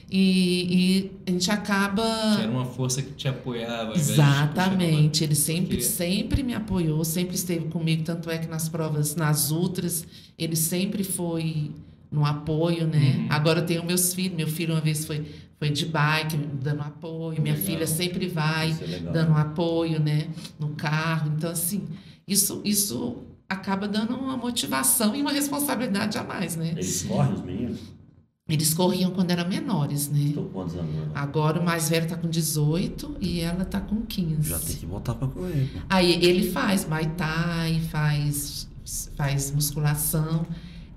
E, e a gente acaba. Que era uma força que te apoiava. Exatamente, ele sempre, Porque- sempre me apoiou, sempre esteve comigo, tanto é que nas provas, nas ultras, ele sempre foi no apoio, né? Uhum. Agora eu tenho meus filhos, meu filho uma vez foi, foi de bike, dando apoio, minha Legal. filha sempre vai é dando apoio, né? No carro, então assim, isso, isso acaba dando uma motivação e uma responsabilidade a mais, né? Eles correm, os meninos? Eles corriam quando eram menores, né? Estão quantos anos agora? Agora o mais velho tá com 18 e ela tá com 15. Já tem que voltar pra correr. pô. Aí ele faz Muay Thai, faz, faz musculação.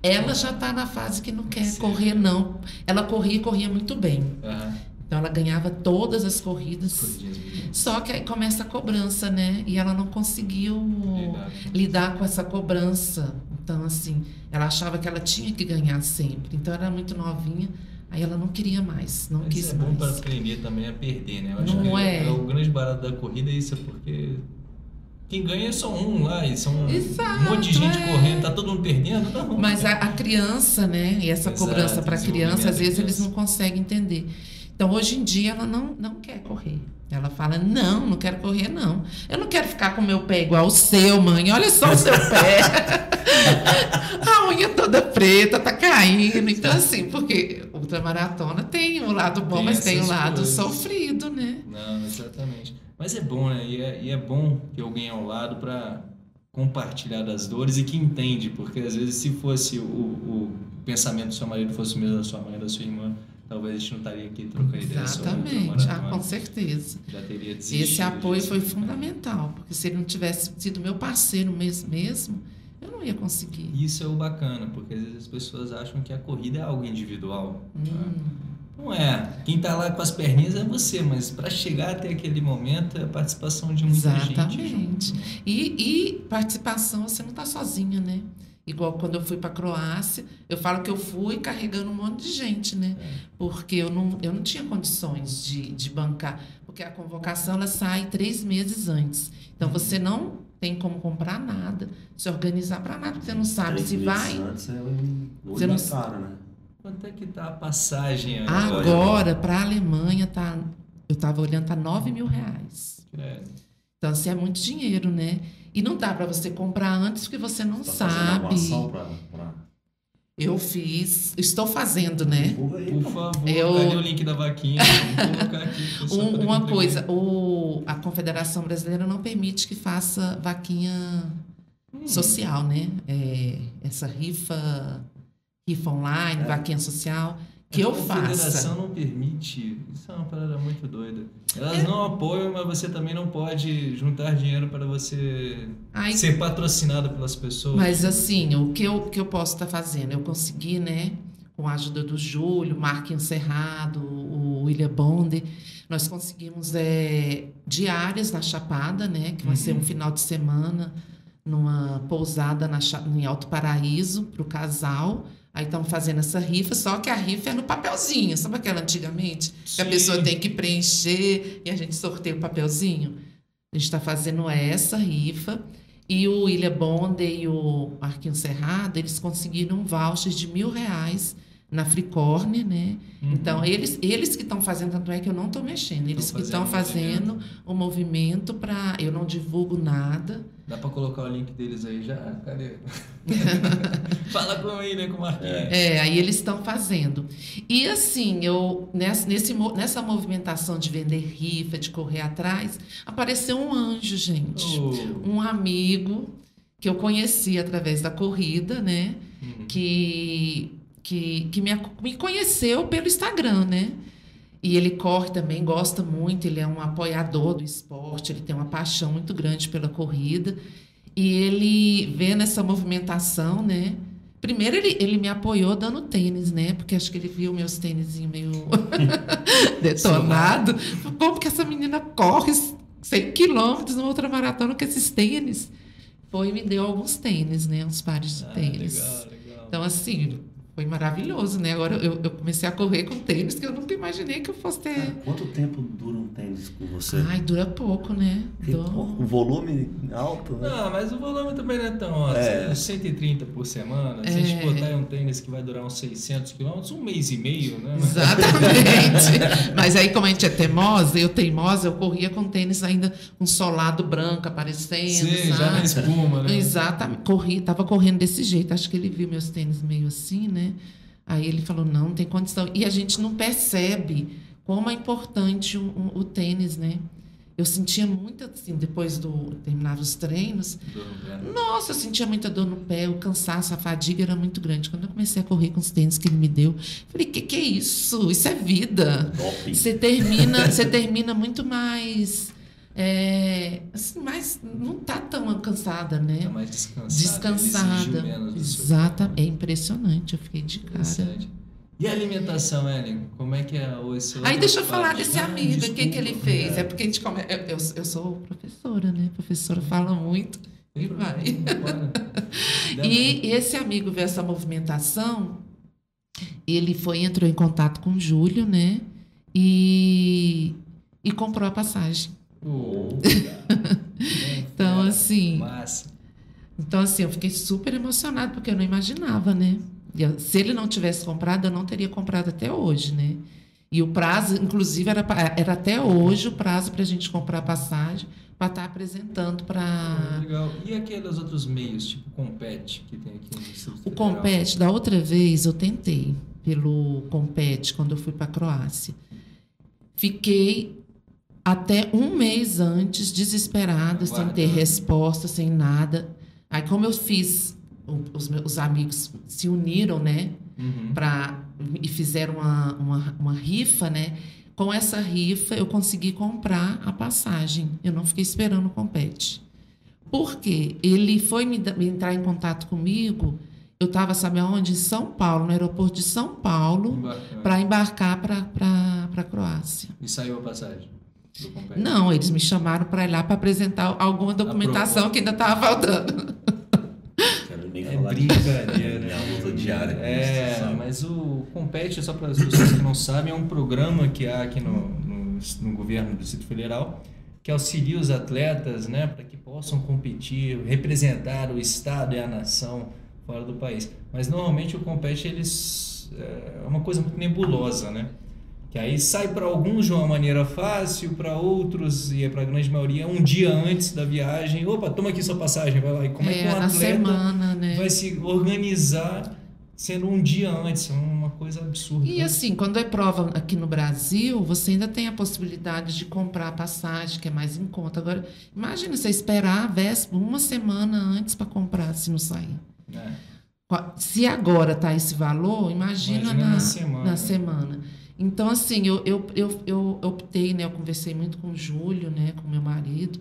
Ela já tá na fase que não quer Sim. correr, não. Ela corria e corria muito bem. Aham. Então ela ganhava todas as corridas. Bonitas. Só que aí começa a cobrança, né? E ela não conseguiu Lidar. lidar com essa cobrança. Então, assim, ela achava que ela tinha que ganhar sempre. Então, era muito novinha, aí ela não queria mais, não Mas quis é bom para mais. aprender também a perder, né? Eu acho Não que é. o grande barato da corrida é isso, é porque quem ganha é só um lá, e são Exato, um monte de gente é. correndo, tá todo mundo perdendo, não. Mas a, a criança, né? E essa Exato, cobrança para a criança, às vezes da eles criança. não conseguem entender. Então, hoje em dia, ela não, não quer correr. Ela fala: Não, não quero correr, não. Eu não quero ficar com o meu pé igual o seu, mãe. Olha só o seu pé. (laughs) a unha toda preta, tá caindo. Então, assim, porque ultramaratona tem o lado bom, Tem mas tem o essas lado coisas. sofrido, né? Não, exatamente. Mas é bom, né? E é, e é bom ter alguém ao lado para compartilhar das dores e que entende, porque às vezes se fosse o, o pensamento do seu marido fosse o mesmo da sua mãe, da sua irmã, talvez a gente não estaria aqui trocando ideia Exatamente, ah, com certeza. Já teria desistido. Esse apoio disso. foi fundamental, porque se ele não tivesse sido meu parceiro mesmo, mesmo eu não ia conseguir. Isso é o bacana, porque às vezes as pessoas acham que a corrida é algo individual. né? Hum. Não é. Quem tá lá com as perninhas é você, mas para chegar até aquele momento é a participação de muita gente. Exatamente. junto. E, e participação, você não está sozinha, né? Igual quando eu fui para a Croácia, eu falo que eu fui carregando um monte de gente, né? Porque eu não, eu não tinha condições de, de bancar. Porque a convocação ela sai três meses antes. Então você não tem como comprar nada, se organizar para nada, porque você não sabe Três se meses vai. Antes é Você não na s- cara, né? Quanto é que tá a passagem Agora, para a Alemanha, tá, eu estava olhando, tá 9 mil reais. É. Então, assim, é muito dinheiro, né? E não dá para você comprar antes porque você não Tá fazendo alguma sabe. pra, pra... Eu fiz, estou fazendo, né? Por favor, Eu- cadê o link da vaquinha? Vamos colocar aqui. Um- uma coisa, o, a Confederação Brasileira não permite que faça vaquinha Hum, social, né? É, essa rifa, rifa online, É. vaquinha social, que a eu confederação faça. não permite. Isso é uma parada muito doida. Elas É. não apoiam, mas você também não pode juntar dinheiro para você Aí, ser patrocinado pelas pessoas. mas assim, o que eu, que eu posso estar fazendo? Eu consegui, né? Com a ajuda do Júlio, Marquinhos Cerrado, o William Bonde, nós conseguimos é, diárias na Chapada, né? Que vai ser um Uhum. final de semana numa pousada na, em Alto Paraíso para o casal. Aí estão fazendo essa rifa, só que a rifa é no papelzinho, sabe aquela antigamente? Que a Sim. pessoa tem que preencher e a gente sorteia o papelzinho. A gente está fazendo essa rifa. E o William Bonde e o Marquinhos Cerrado, eles conseguiram um voucher de mil reais na Fricorne, né? Uhum. Então, eles, eles que estão fazendo, tanto é que eu não estou mexendo, eles que estão fazendo o movimento para. Eu não divulgo nada. Dá pra colocar o link deles aí já? Cadê? (laughs) Fala com ele, com o Marquinhos. É, aí eles estão fazendo. E assim, eu nessa, nesse, nessa movimentação de vender rifa, de correr atrás, apareceu um anjo, gente. Oh. Um amigo que eu conheci através da corrida, né? Uhum. que, que, que me, me conheceu pelo Instagram, né? E ele corre também, gosta muito, ele é um apoiador do esporte, ele tem uma paixão muito grande pela corrida. E ele vendo essa movimentação, né? Primeiro ele, ele me apoiou dando tênis, né? Porque acho que ele viu meus tênis meio (laughs) detonado. Como que essa menina corre 100 quilômetros numa outra maratona com esses tênis? Foi e me deu alguns tênis, né? Uns pares de ah, tênis. Legal, legal. Então, assim, foi maravilhoso, né? Agora eu, eu, comecei a correr com tênis que eu nunca imaginei que eu fosse ter. quanto tempo dura um tênis com você? Ai, dura pouco, né? Do... Um volume alto, né? Não, mas o volume também não é tão alto. É. 130 por semana. Se a gente é. botar um tênis que vai durar uns 600 quilômetros, um mês e meio, né? Exatamente. (laughs) mas aí, como a gente é teimosa, eu teimosa, eu corria com tênis ainda um solado branco aparecendo. Sim, sabe? já na espuma, né? Exatamente. Corri, tava correndo desse jeito. Acho que ele viu meus tênis meio assim, né? Né? Aí ele falou, não, não tem condição. E a gente não percebe como é importante o, o, o tênis, né? Eu sentia muito assim, depois do terminar os treinos. Nossa, eu sentia muita dor no pé, o cansaço, a fadiga era muito grande. Quando eu comecei a correr com os tênis que ele me deu, falei: "Que que é isso? Isso é vida". Você termina, você termina muito mais é, assim, mas não está tão cansada, né? Está mais descansada. Descansada. Exatamente. É impressionante, eu fiquei de cara. E a alimentação, Ellen? Como é que é hoje? Aí deixa eu falar desse ah, amigo, o que, que ele fez? É, é porque a gente come... eu, eu, eu, sou professora, né? professora fala muito e vai. (laughs) e esse amigo viu essa movimentação, ele foi, entrou em contato com o Júlio, né? E, e comprou a passagem. Então, assim. Massa. Então, assim, eu fiquei super emocionada, porque eu não imaginava, né? Se ele não tivesse comprado, eu não teria comprado até hoje, né? E o prazo, inclusive, era, era até hoje o prazo para a gente comprar a passagem para estar tá apresentando para. Ah, legal. E aqueles outros meios, tipo o Compete, que tem aqui no Distrito O Compete, da outra vez eu tentei pelo Compete, quando eu fui para a Croácia. Fiquei até um mês antes, desesperada, sem ter resposta, sem nada. Aí, como eu fiz, os meus amigos se uniram, né? Uhum. Pra, e fizeram uma, uma, uma rifa, né? Com essa rifa, eu consegui comprar a passagem. Eu não fiquei esperando o compete. Por quê? Ele foi me, me entrar em contato comigo. Eu estava, sabe aonde? Em São Paulo, no aeroporto de São Paulo, para embarcar para a Croácia. E saiu a passagem? Não, eles me chamaram para ir lá para apresentar alguma documentação que ainda estava faltando. Quero nem é brincadeira. Né? luta diária. É, mas o Compete, só para as pessoas que não sabem, é um programa que há aqui no, no, no governo do Distrito Federal que auxilia os atletas né, para que possam competir, representar o Estado e a nação fora do país. Mas normalmente o Compete eles, é uma coisa muito nebulosa, né? Que aí sai para alguns de uma maneira fácil, para outros, e é para a grande maioria, um dia antes da viagem. Opa, toma aqui sua passagem, vai lá. E como é, é que um atleta semana, né? vai se organizar sendo um dia antes? É uma coisa absurda. E assim, quando é prova aqui no Brasil, você ainda tem a possibilidade de comprar a passagem, que é mais em conta. Agora, imagina você esperar a véspera, uma semana antes para comprar, se não sair. É. Se agora tá esse valor, imagina, imagina na, na semana. Na semana. Então, assim, eu, eu, eu, eu optei, né? Eu conversei muito com o Júlio, né? Com meu marido.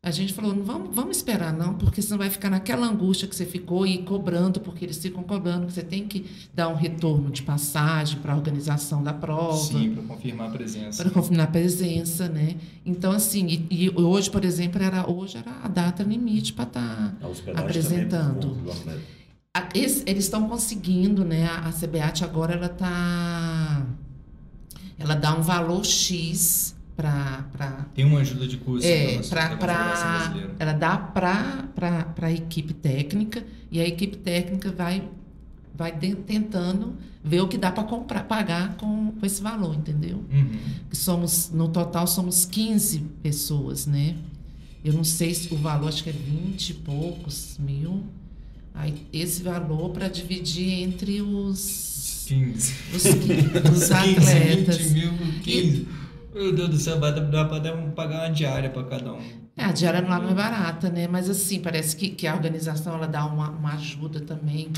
A gente falou, não vamos, vamos esperar não, porque senão vai ficar naquela angústia que você ficou e cobrando, porque eles ficam cobrando que você tem que dar um retorno de passagem para a organização da prova. Sim, para confirmar a presença. Para confirmar a presença, né? Então, assim, e, e, hoje, por exemplo, era, hoje era a data limite para estar tá apresentando. eles estão conseguindo, né? A, a CBAT agora ela está ela dá um valor X para. Tem uma ajuda de custo. É, para. Ela dá para a equipe técnica e a equipe técnica vai, vai tentando ver o que dá para comprar, pagar com, com esse valor, entendeu? Uhum. somos, no total somos 15 pessoas, né? Eu não sei se o valor, acho que é 20 e poucos mil. Aí, esse valor para dividir entre os 15. Os, 15, os atletas. 20 mil, 15. Meu Deus do céu, dá para pagar uma diária para cada um. É, a diária não é mais barata, né? Mas assim, parece que, que a organização ela dá uma, uma ajuda também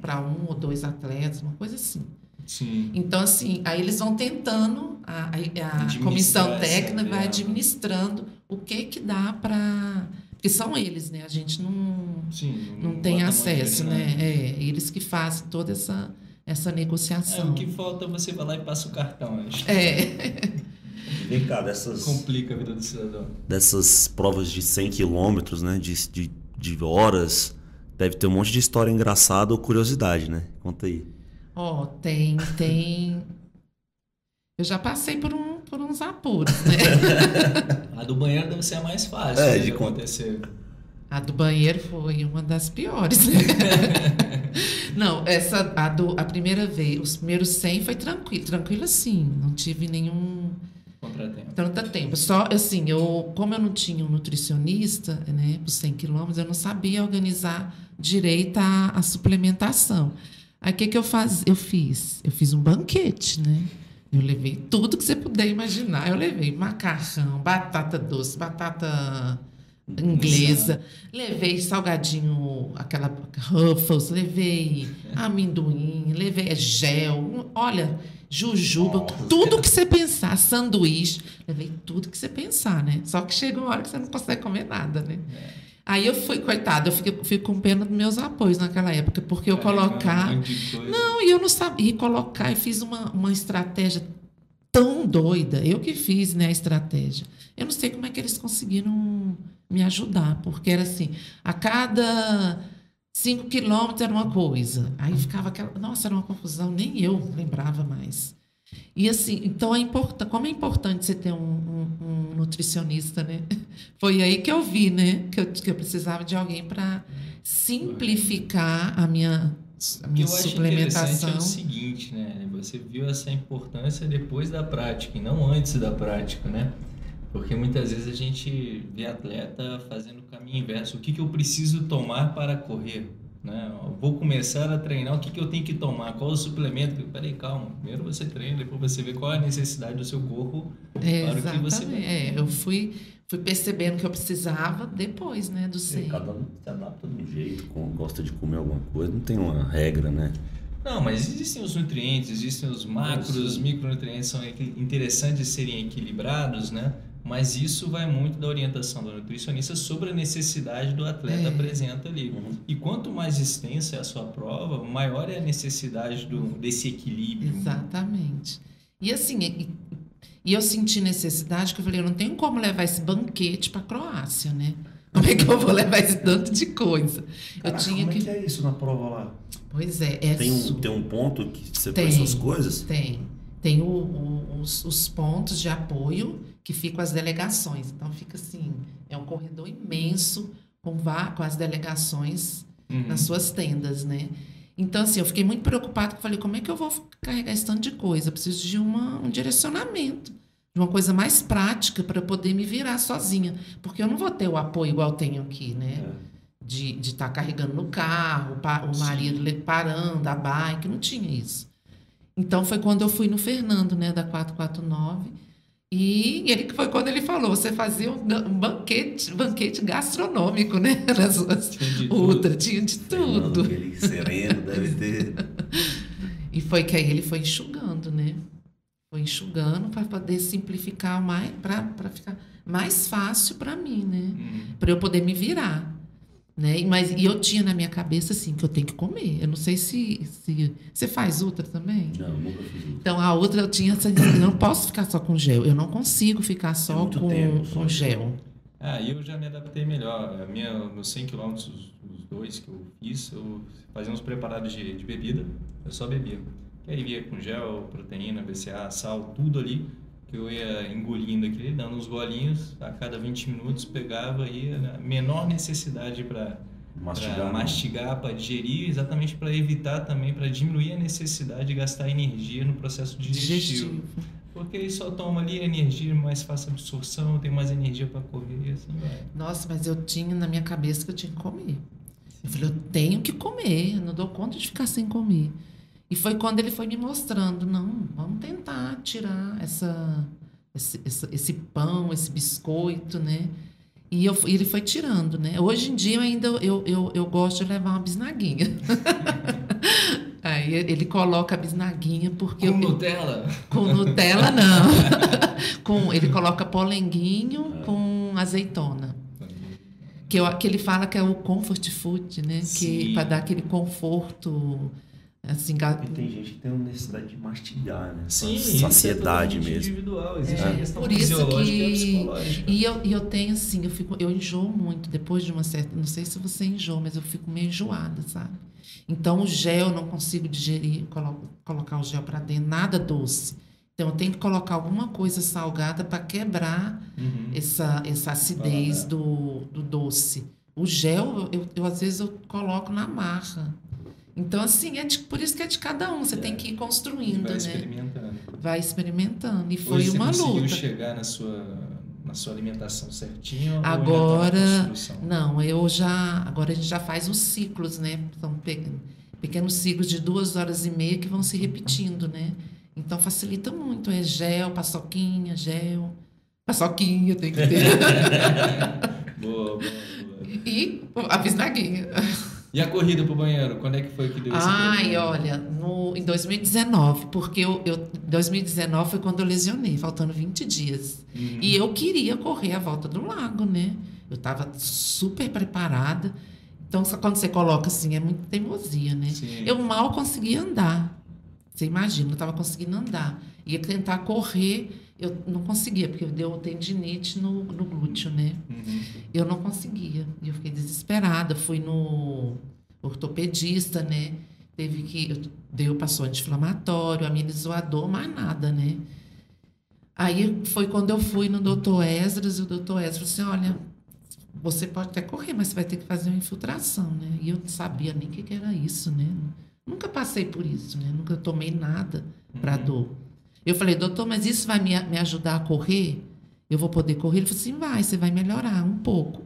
para um ou dois atletas, uma coisa assim. Sim. Então, assim, aí eles vão tentando, a, a comissão técnica vai administrando o que que dá para Porque são eles, né? A gente não, Sim, não, tem acesso, né? É, eles que fazem toda essa, essa negociação. É, o que falta você vai lá e passa o cartão. Acho. É. (laughs) Vem cá, dessas. Complica a vida do cidadão. Dessas provas de 100 quilômetros, né? De, de, de horas. Deve ter um monte de história engraçada ou curiosidade, né? Conta aí. Ó, oh, tem, tem. Eu já passei por, um, por uns apuros, né? (laughs) a do banheiro deve ser a mais fácil é, de acontecer. A do banheiro foi uma das piores. (laughs) Não, essa a, do, a primeira vez, os primeiros 100 foi tranquilo, tranquilo assim, não tive nenhum contratempo. Tanto tempo. Só assim, eu, como eu não tinha um nutricionista, né, por 100 quilômetros, eu não sabia organizar direito a, a suplementação. Aí o que, que eu, faz, eu fiz? Eu fiz um banquete, né? Eu levei tudo que você puder imaginar. Eu levei macarrão, batata doce, batata inglesa, levei salgadinho, aquela Ruffles, levei amendoim, levei gel, olha, jujuba, Nossa. tudo que você pensar, sanduíche, levei tudo que você pensar, né? Só que chega uma hora que você não consegue comer nada, né? É. Aí eu fui, coitada, eu fiquei, fui com pena dos meus apoios naquela época, porque eu é, colocar. Não, e eu não sabia colocar, e fiz uma, uma estratégia tão doida. Eu que fiz né, a estratégia. Eu não sei como é que eles conseguiram me ajudar, porque era assim, a cada cinco quilômetros era uma coisa. Aí ficava aquela. Nossa, era uma confusão, nem eu lembrava mais. E assim, então é importante, como é importante você ter um, um, um, nutricionista, né? (laughs) Foi aí que eu vi, né? Que eu, que eu precisava de alguém para simplificar a minha, a minha suplementação. É o seguinte, né? Você viu essa importância depois da prática e não antes da prática, né? Porque muitas vezes a gente vê atleta fazendo o caminho inverso. O que, que eu preciso tomar para correr? Né? vou começar a treinar, o que, que eu tenho que tomar? Qual o suplemento? Peraí, calma. Primeiro você treina, depois você vê qual é a necessidade do seu corpo é, para o que você vai. É, eu fui, fui percebendo que eu precisava depois, né, do ser. Cada um se adapta de um jeito, gosta de comer alguma coisa, não tem uma regra, né? Não, mas existem os nutrientes, existem os macros, os micronutrientes são interessantes de serem equilibrados, né? mas isso vai muito da orientação do nutricionista sobre a necessidade do atleta é. apresenta ali. Uhum. E quanto mais extensa é a sua prova, maior é a necessidade do, desse equilíbrio. Exatamente. E assim, e, e eu senti necessidade que eu falei, eu não tenho como levar esse banquete para a Croácia, né? Como é que eu vou levar esse tanto de coisa? Caraca, eu tinha como que... é que é isso na prova lá? Pois é. é tem, um, tem um ponto que você tem, põe suas coisas? Tem. Tem o, o, os, os pontos de apoio que ficam as delegações. Então fica assim, é um corredor imenso com, com as delegações uhum. nas suas tendas, né? Então, assim, eu fiquei muito preocupada, falei, como é que eu vou carregar esse tanto de coisa? Eu preciso de uma, um direcionamento, de uma coisa mais prática para poder me virar sozinha. Porque eu não vou ter o apoio igual eu tenho aqui, né? É. De estar tá carregando no carro, o marido Sim. parando, a bike, não tinha isso. Então, foi quando eu fui no Fernando, né, da 449, e ele foi quando ele falou, você fazia um, banquete, banquete gastronômico, né? (laughs) Nas suas ultra, tinha de tudo. Aquele sereno deve ter. (laughs) E foi que aí ele foi enxugando? Foi enxugando para poder simplificar mais, para ficar mais fácil para mim, né? Uhum. Para eu poder me virar. Né? Mas, e eu tinha na minha cabeça assim que eu tenho que comer. Eu não sei se, se você faz outra também. Não, nunca fiz Então a outra eu tinha essa eu não posso ficar só com gel. Eu não consigo ficar só é com, tempo, com gel. Ah, eu já me adaptei melhor. A minha, nos 100 km, os, os, dois que eu fiz, eu fazia uns preparados de, de bebida. Eu só bebia. E aí via com gel, proteína, BCA, sal, tudo ali que eu ia engolindo aqui, dando uns golinhos a cada 20 minutos, pegava e a menor necessidade para mastigar, mastigar para digerir, exatamente para evitar também, para diminuir a necessidade de gastar energia no processo digestivo. digestivo. Porque aí só toma ali energia, mais fácil absorção, tem mais energia para correr, assim vai. Nossa, mas eu tinha na minha cabeça que eu tinha que comer. Eu falei, eu tenho que comer, eu não dou conta de ficar sem comer. E foi quando ele foi me mostrando, não, vamos tentar tirar essa, esse, esse, esse pão, esse biscoito, né? E eu, ele foi tirando, né? Hoje em dia ainda eu, eu, eu gosto de levar uma bisnaguinha. (laughs) Aí ele coloca a bisnaguinha porque... Com eu, Nutella? Com Nutella, não. (laughs) com, ele coloca polenguinho com azeitona. que, eu, que ele fala que é o comfort food, né? Que para dar aquele conforto assim, e tem gente que tem necessidade de mastigar, né? Sim, saciedade é mesmo. Individual, existe é. a questão Por isso que e, e eu, e eu tenho assim, eu fico eu enjoo muito depois de uma certa, não sei se você enjoa, mas eu fico meio enjoada, sabe? Então o gel eu não consigo digerir, colo, colocar o gel para dentro, nada doce. Então eu tenho que colocar alguma coisa salgada para quebrar uhum. essa, essa acidez do, do doce. O gel, eu, eu, às vezes eu coloco na marra. Então, assim, é de, por isso que é de cada um. Você é. tem que ir construindo, vai né? experimentando. Vai experimentando. E foi Hoje uma você luta. chegar na sua, na sua alimentação certinho? Tá agora, não, eu já. Agora a gente já faz os ciclos, né? São pequenos ciclos de duas horas e meia que vão se repetindo, né? Então facilita muito. É gel, paçoquinha, gel. Paçoquinha tem que ter. (laughs) boa, boa, boa. E a bisnaguinha. E a corrida pro banheiro, quando é que foi que deu esse Ai, olha, no, em 2019, porque eu, eu 2019 foi quando eu lesionei, faltando 20 dias. Uhum. E eu queria correr a volta do lago, né? Eu estava super preparada. Então, quando você coloca assim, é muito teimosia, né? Sim. Eu mal conseguia andar. Você imagina, eu estava conseguindo andar. Ia tentar correr, eu não conseguia, porque deu tendinite no, no glúteo, né? Uhum. Eu não conseguia. E eu fiquei desesperada. Fui no ortopedista, né? Teve que. Deu, passou anti-inflamatório, amenizou a dor, mas nada, né? Aí foi quando eu fui no doutor Esdras, e o doutor Esdras falou assim: olha, você pode até correr, mas você vai ter que fazer uma infiltração, né? E eu não sabia nem o que, que era isso, né? Nunca passei por isso, né? Nunca tomei nada para uhum. dor. Eu falei, doutor, mas isso vai me, me ajudar a correr? Eu vou poder correr? Ele falou assim, vai, você vai melhorar um pouco.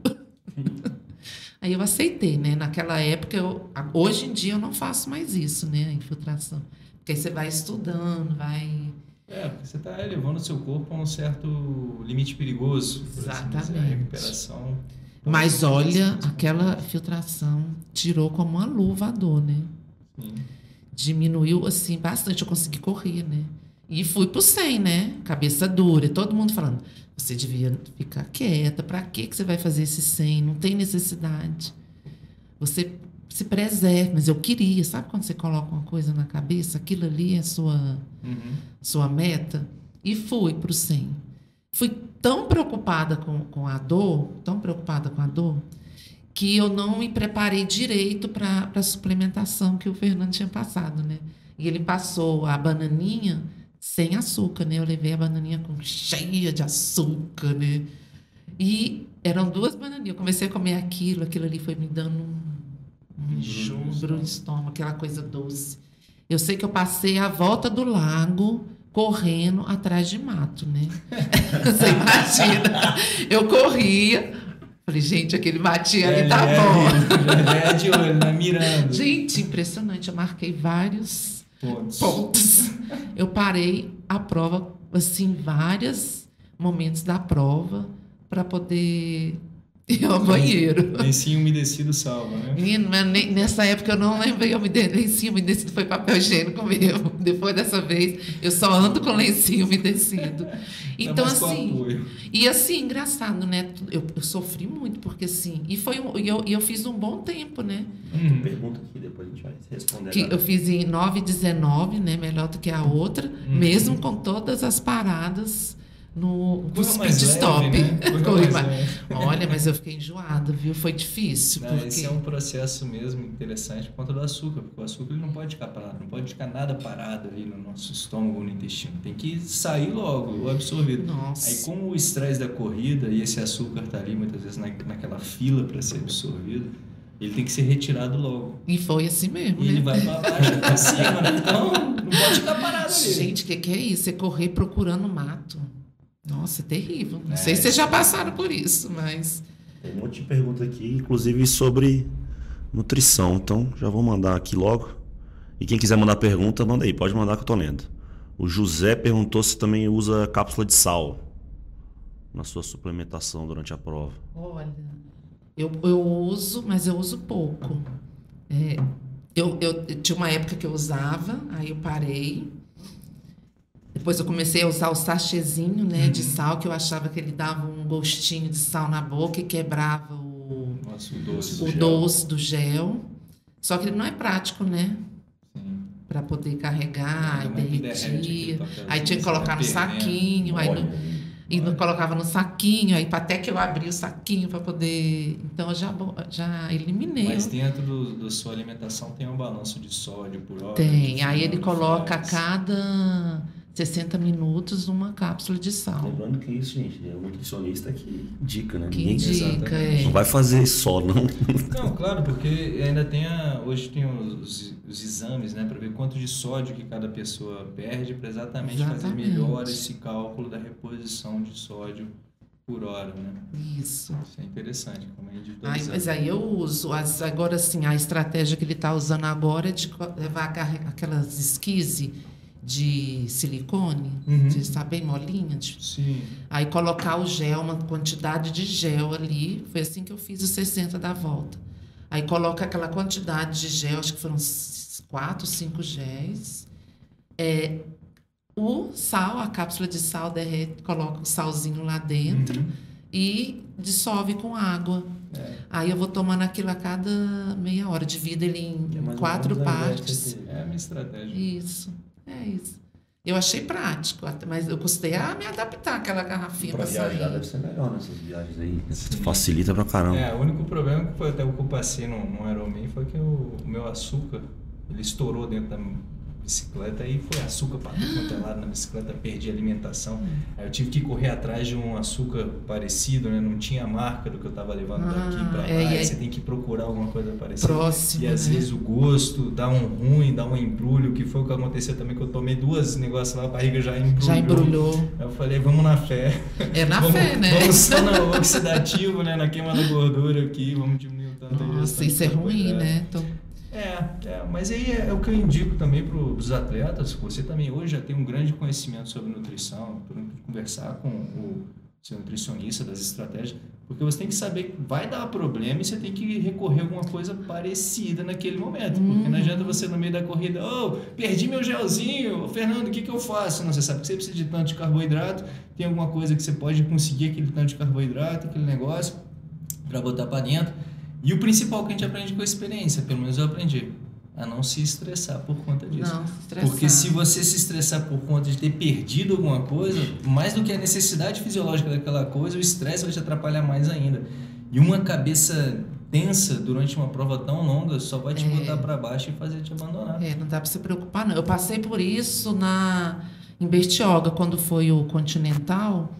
(laughs) Aí eu aceitei, né? Naquela época, eu, hoje em dia eu não faço mais isso, né? A infiltração. Porque aí você vai estudando, vai... É, porque você está levando o seu corpo a um certo limite perigoso. Exatamente. Assim dizer, a recuperação... Mas olha, aquela filtração tirou como uma luva a dor, né? Sim. Diminuiu, assim, bastante. Eu consegui correr, né? E fui pro 100, né? Cabeça dura. Todo mundo falando, você devia ficar quieta. Para que que você vai fazer esse 100? Não tem necessidade. Você se preserve. Mas eu queria. Sabe quando você coloca uma coisa na cabeça? Aquilo ali é sua, uhum. sua meta. E fui pro 100. Fui tão preocupada com, com a dor, tão preocupada com a dor, que eu não me preparei direito para a suplementação que o Fernando tinha passado, né? E ele passou a bananinha sem açúcar, né? Eu levei a bananinha com cheia de açúcar, né? E eram duas bananinhas. Eu comecei a comer aquilo, aquilo ali foi me dando um, um enjoo no estômago, aquela coisa doce. Eu sei que eu passei a volta do lago correndo atrás de mato, né? (laughs) Você imagina? Eu corria, falei, gente, aquele matinho ali tá é, bom. (laughs) É, é de olho, né? Mirando. Gente, impressionante. Eu marquei vários pontos. Eu parei a prova, assim, vários momentos da prova para poder ir ao banheiro. Lencinho umedecido salva, né? Menino, nessa época eu não lembrei, lencinho umedecido foi papel higiênico mesmo. (laughs) Depois dessa vez, eu só ando com lencinho umedecido. Então, assim. E assim, engraçado, né? Eu, eu, sofri muito, porque assim. E foi um, eu, eu fiz um bom tempo, né? Hum. Pergunta aqui, depois a gente vai responder. Que eu fiz em 9,19, né? Melhor do que a outra, hum. mesmo com todas as paradas no, no speed stop. Né? (laughs) mais. Olha, mas eu fiquei enjoada, viu? Foi difícil. Não, porque... Esse é um processo mesmo interessante por conta do açúcar, porque o açúcar ele não pode ficar parado, não pode ficar nada parado ali no nosso estômago ou no intestino. Tem que sair logo, o absorvido. Nossa. Aí, como o estresse da corrida e esse açúcar está ali muitas vezes na, naquela fila para ser absorvido, ele tem que ser retirado logo. E foi assim mesmo. E né? ele vai para baixo, para cima, né? Então, não pode ficar parado ali. Gente, o que, que é isso? É correr procurando mato. Nossa, é terrível. Não é, sei se vocês já passaram por isso, mas. Tem um monte de pergunta aqui, inclusive sobre nutrição. Então, já vou mandar aqui logo. E quem quiser mandar pergunta, manda aí, pode mandar que eu tô lendo. O José perguntou se também usa cápsula de sal na sua suplementação durante a prova. Olha, eu, eu uso, mas eu uso pouco. É, eu, eu, eu tinha uma época que eu usava, aí eu parei. Depois eu comecei a usar o sachêzinho né, uhum. de sal, que eu achava que ele dava um gostinho de sal na boca e quebrava o, nosso, o doce do o gel. doce do gel. Só que ele não é prático, né? Sim. Para poder carregar, aquele papelzinho, Aí tinha que colocar no vai perdendo. saquinho, aí no, e não colocava no saquinho, aí até que eu abri o saquinho para poder. Então eu já, já eliminei. Mas dentro do, da sua alimentação tem um balanço de sódio por hora. Tem. Aí ele coloca cada 60 minutos uma cápsula de sal. Lembrando que isso, gente, é o nutricionista que indica, né? Que Ninguém indica, é. não vai fazer só, não. Não, claro, porque ainda tem a, hoje tem os, os exames, né, para ver quanto de sódio que cada pessoa perde, para exatamente, fazer Exatamente. melhor esse cálculo da reposição de sódio por hora, né? Isso. Isso é interessante, como é Ai, mas aí eu uso. As, agora sim, a estratégia que ele está usando agora é de levar aquelas esquise de silicone, Uhum. que está bem molinha. de- Sim. Aí colocar o gel, uma quantidade de gel ali. Foi assim que eu fiz os 60 da volta. Aí coloca aquela quantidade de gel, acho que foram quatro, cinco géis. É, o sal, a cápsula de sal derrete, coloca o salzinho lá dentro Uhum. e dissolve com água. É. Aí eu vou tomando aquilo a cada meia hora. Divido ele em É quatro partes. É a minha estratégia. Isso, é isso. Eu achei prático, mas eu custei a me adaptar àquela garrafinha Pra para viajar sair. deve ser melhor nessas viagens aí. Sim. Facilita pra caramba. É, o único problema que foi até o que eu passei no, no Ironman foi que o, o meu açúcar, ele estourou dentro da bicicleta e foi açúcar para tudo quanto é lado na bicicleta, perdi a alimentação. Aí eu tive que correr atrás de um açúcar parecido, né? Não tinha a marca do que eu tava levando daqui Ah, para lá. é, e aí você tem que procurar alguma coisa parecida. Próximo, E às né? vezes o gosto dá um ruim, dá um embrulho, que foi o que aconteceu também, que eu tomei duas negócios lá, a barriga já embrulhou. Já embrulhou. Aí eu falei, vamos na fé. É na (laughs) vamos, fé, né? Vamos só no (laughs) oxidativo, né? Na queima da gordura aqui, vamos diminuir o tanto de Nossa, isso é ruim, né? Então, É, é, mas aí é, é o que eu indico também para os atletas. Você também hoje já tem um grande conhecimento sobre nutrição, conversar com o seu nutricionista das estratégias, porque você tem que saber que vai dar problema e você tem que recorrer a alguma coisa parecida naquele momento. Porque não adianta você no meio da corrida, oh, perdi meu gelzinho, Fernando, o que, que eu faço? Não, você sabe que você precisa de tanto de carboidrato, tem alguma coisa que você pode conseguir aquele tanto de carboidrato, aquele negócio, para botar para dentro. E o principal que a gente aprende com a experiência, pelo menos eu aprendi, a não se estressar por conta disso. não, estressar. Porque se você se estressar por conta de ter perdido alguma coisa, mais do que a necessidade fisiológica daquela coisa, o estresse vai te atrapalhar mais ainda. E uma cabeça tensa durante uma prova tão longa só vai te É. botar para baixo e fazer te abandonar. É, não dá para se preocupar, não. Eu passei por isso na em Bertioga, quando foi o Continental.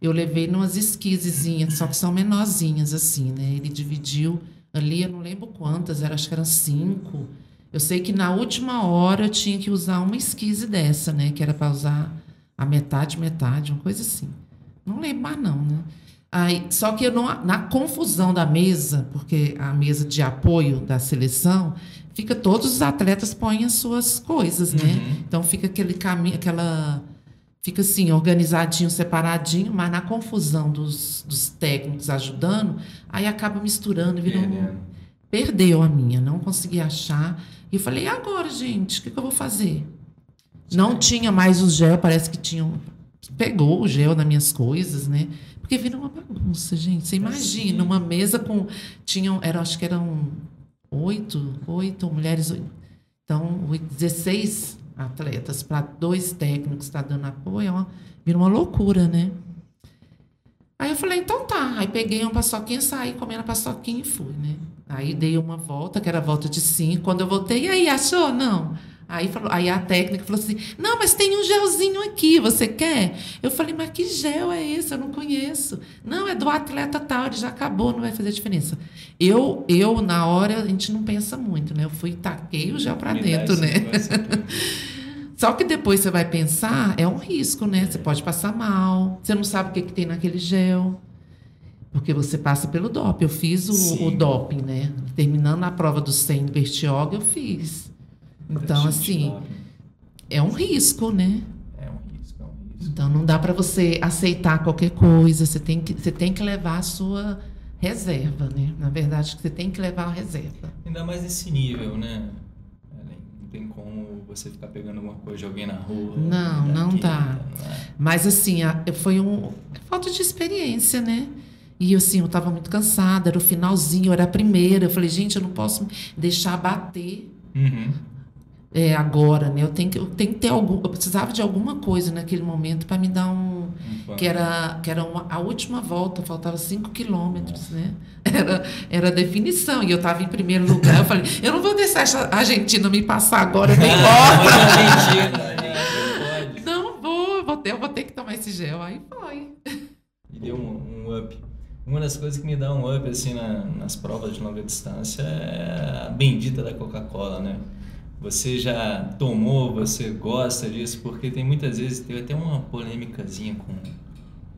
Eu levei numas esquisezinhas, só que são menorzinhas, assim, né? Ele dividiu ali, eu não lembro quantas, era, acho que eram cinco. Eu sei que na última hora eu tinha que usar uma esquise dessa, né? Que era para usar a metade, metade, uma coisa assim. Não lembro mais, não, né? Aí, só que eu não, na confusão da mesa, porque a mesa de apoio da seleção, fica todos os atletas põem as suas coisas, né? Uhum. Então fica aquele caminho, aquela fica assim organizadinho, separadinho, mas na confusão dos, dos técnicos ajudando, aí acaba misturando, vira um, perdeu a minha, não consegui achar. E eu falei, e agora, gente, o que, que eu vou fazer? Não tinha mais o gel, parece que tinham. Pegou o gel nas minhas coisas, né? Porque vira uma bagunça, gente. Você imagina, uma mesa com. Tinham, era, acho que eram oito, oito mulheres. Então, oito- 16 atletas para dois técnicos estar dando apoio, uma, vira uma loucura, né? Aí eu falei, então tá. Aí peguei uma paçoquinha, saí comendo a paçoquinha e fui, né? Aí dei uma volta, que era a volta de cinco. Quando eu voltei, e aí, achou? Não. Aí, falou, aí a técnica falou assim: não, mas tem um gelzinho aqui, você quer? Eu falei, mas que gel é esse? Eu não conheço. Não, é do atleta tal, ele já acabou, não vai fazer diferença. Eu, eu na hora, a gente não pensa muito, né? Eu fui e taquei o gel para dentro, né? (laughs) Só que depois você vai pensar, é um risco, né? Você pode passar mal, você não sabe o que, que tem naquele gel. Porque você passa pelo doping. Eu fiz o, o doping, né? Terminando a prova do 100 do Bertioga, eu fiz. Então, assim, é um risco, né? É um risco, é um risco. Então, não dá para você aceitar qualquer coisa. Você tem, que, você tem que levar a sua reserva, né? Na verdade, você tem que levar a reserva. Ainda mais nesse nível, né? Não tem como você ficar pegando alguma coisa de alguém na rua. Não, não daqui, dá. não é? Mas assim, a- foi um é falta de experiência, né? E assim, eu estava muito cansada, era o finalzinho, era a primeira. Eu falei, gente, eu não posso deixar bater Uhum. É, agora, né? Eu tenho, que, eu tenho que ter algum. Eu precisava de alguma coisa naquele momento para me dar um. Um Que era, que era uma, a última volta, faltava 5 quilômetros, né? (laughs) Era, era a definição. E eu estava em primeiro lugar. Eu falei, eu não vou deixar essa Argentina me passar agora, eu (laughs) Ah, importa. a a. Não vou, eu vou ter, eu vou ter que tomar esse gel. Aí foi. E deu um, um up. Uma das coisas que me dá um up assim na- nas provas de longa distância é a bendita da Coca-Cola, né? Você já tomou, você gosta disso, porque tem muitas vezes, teve até uma polêmicazinha com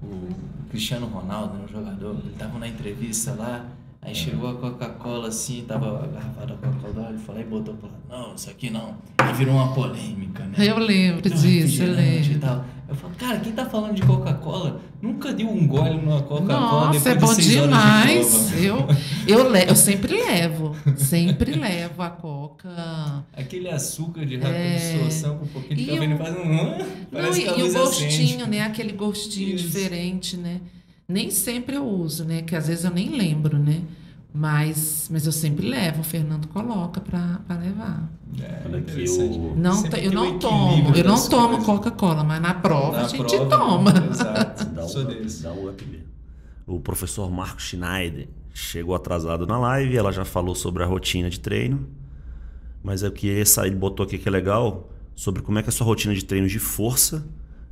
o Cristiano Ronaldo, um jogador, ele tava na entrevista lá, aí chegou a Coca-Cola assim, tava agarrafada a Coca-Cola, ele falou e botou pra lá, não, isso aqui não. Aí virou uma polêmica, né? Eu lembro Não, disso, eu refrigerante e lembro. tal. Eu falo, cara, quem tá falando de Coca-Cola nunca deu um gole numa Coca-Cola Nossa, depois é de bom de demais. prova. Eu, eu, le- eu sempre (laughs) levo, sempre levo a coca. Aquele açúcar de rápida É. absorção com um pouquinho de E cafeína o- faz um... Não, e, e o gostinho, acende. né? Aquele gostinho Isso. diferente, né? Nem sempre eu uso, né? Que às vezes eu nem lembro, né? Mas, mas eu sempre levo, o Fernando coloca para levar. É, Olha aqui, o- Não, eu o não tomo, eu não tomo. Coca-Cola, mas na prova Na a gente prova, toma. (laughs) Exato. Dá um, dá um up. O professor Marco Schneider chegou atrasado na live, ela já falou sobre a rotina de treino. Mas eu queria sair, ele botou aqui que é legal, sobre como é que é a sua rotina de treino de força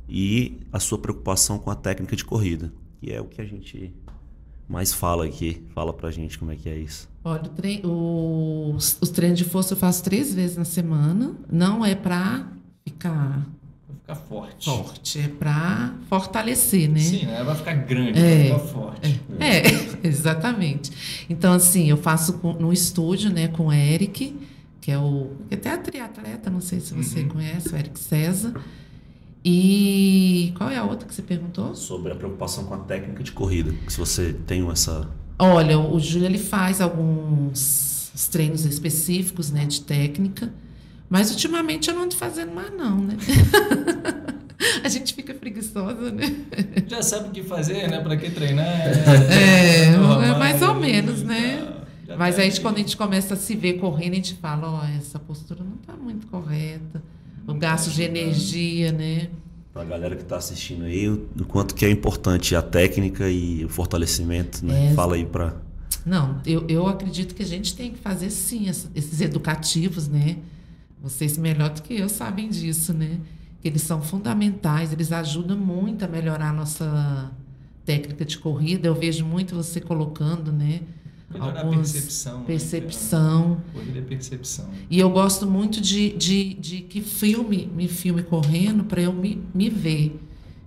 e a sua preocupação com a técnica de corrida. Que é o que a gente mais fala aqui. Fala pra gente como é que é isso. Olha, o trem- os, os treinos de força eu faço três vezes na semana. Não é para ficar Vai ficar forte. forte, é para fortalecer, né? Sim, né? Vai ficar grande, É. vai ficar forte. É, (laughs) exatamente. Então, assim, eu faço com- no estúdio, né, com o Eric, que é o. que até é triatleta, não sei se você Uhum. conhece, o Eric César. E qual é a outra que você perguntou? Sobre a preocupação com a técnica de corrida. Se você tem essa. Olha, o Júlio ele faz alguns treinos específicos, né, de técnica, mas ultimamente eu não ando fazendo mais não, né? (laughs) A gente fica preguiçosa, né? (laughs) Já sabe o que fazer, né? Pra que treinar? É, (laughs) normal, é mais ou menos, e né? tal. Já Mas tá aí quando a gente começa a se ver correndo, a gente fala, ó, essa postura não tá muito correta. O gasto de energia, né? Pra galera que tá assistindo aí, o quanto que é importante a técnica e o fortalecimento, né? É. Fala aí pra. Não, eu, eu acredito que a gente tem que fazer sim esses educativos, né? Vocês melhor do que eu sabem disso, né? Que eles são fundamentais, eles ajudam muito a melhorar a nossa técnica de corrida. Eu vejo muito você colocando, né? Melhorar a algumas percepção. né? Percepção. Corrida é percepção. E eu gosto muito de, de, de que filme me filme correndo para eu me, me ver.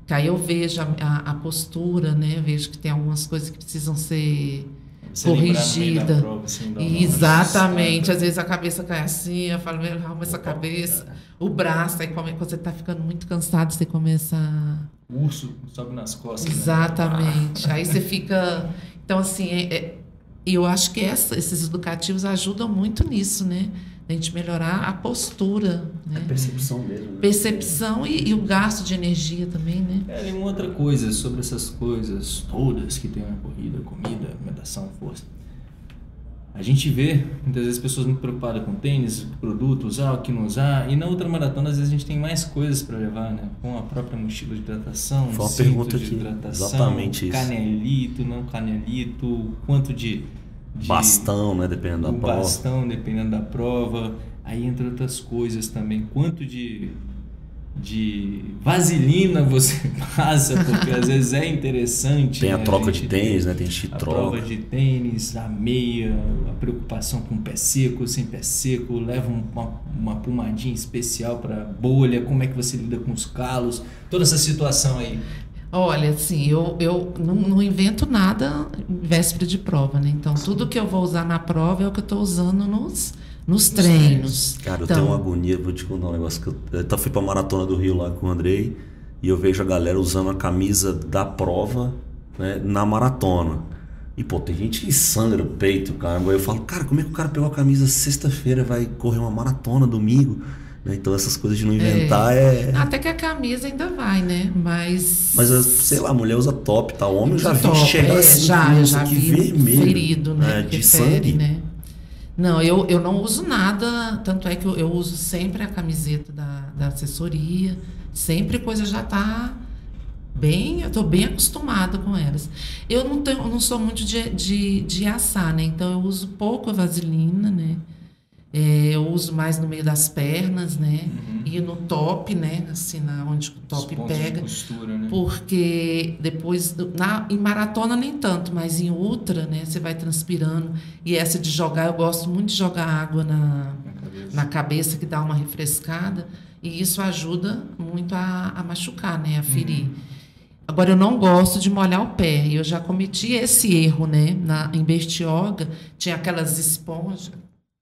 Que aí eu vejo a, a, a postura, né? Vejo que tem algumas coisas que precisam ser Você corrigida. prova, assim, Exatamente. Às vezes a cabeça cai assim, eu falo, meu, arruma essa cabeça. O braço, aí quando você está ficando muito cansado, você começa. O urso sobe nas costas. né? Exatamente. Aí você fica. Então, assim, é- é- eu acho que essa- esses educativos ajudam muito nisso, né? A gente melhorar a postura, né? percepção mesmo. né? Percepção e, e o gasto de energia também, né? É, e uma outra coisa sobre essas coisas todas que tem na corrida, comida, alimentação, força. A gente vê muitas vezes pessoas muito preocupadas com tênis, produto, usar, o que não usar, e na outra maratona às vezes a gente tem mais coisas para levar, né? Com a própria mochila de hidratação, Foi uma pergunta de aqui, hidratação, exatamente isso. canelito, não canelito, quanto de, de Bastão, né? Dependendo da prova. bastão, dependendo da prova. Aí entre outras coisas também, quanto de, de vaselina você (laughs) passa, porque às vezes é interessante. Tem a né? troca de tênis, né? Tem A troca. prova de tênis, a meia, a preocupação com pé seco, sem pé seco, leva um- uma, uma pomadinha especial para bolha, como é que você lida com os calos, toda essa situação aí. Olha, assim, eu, eu não, não invento nada em véspera de prova, né? Então, tudo que eu vou usar na prova é o que eu estou usando nos, nos treinos. Cara, eu então, tenho uma agonia, vou te contar um negócio que eu, eu até fui pra maratona do Rio lá com o Andrei e eu vejo a galera usando a camisa da prova né, na maratona. E pô, tem gente que sangra o peito, cara. Aí eu falo, cara, como é que o cara pegou a camisa sexta-feira vai correr uma maratona domingo? Né? Então essas coisas de não inventar é. é... Até que a camisa ainda vai, né? Mas. Mas, sei lá, a mulher usa top, tá? O homem já vi chegar é, assim, já, já vi vermelho. ferido, né? É, de sangue. Né? Não, eu, eu não uso nada, tanto é que eu, eu uso sempre a camiseta da, da assessoria, sempre coisa já tá bem, eu tô bem acostumada com elas. Eu não, tenho, não sou muito de, de, de assar, né? Então eu uso pouco a vaselina, né? É, eu uso mais no meio das pernas, né? Uhum. E no top, né? Assim, na, onde o top pega. Costura, né? Porque depois, na, em maratona nem tanto, mas em ultra, né? Você vai transpirando. E essa de jogar, eu gosto muito de jogar água na, na, cabeça. na cabeça, que dá uma refrescada. E isso ajuda muito a, a machucar, né? A ferir. Uhum. Agora, eu não gosto de molhar o pé. Eu já cometi esse erro, né? Na, em Bertioga, tinha aquelas esponjas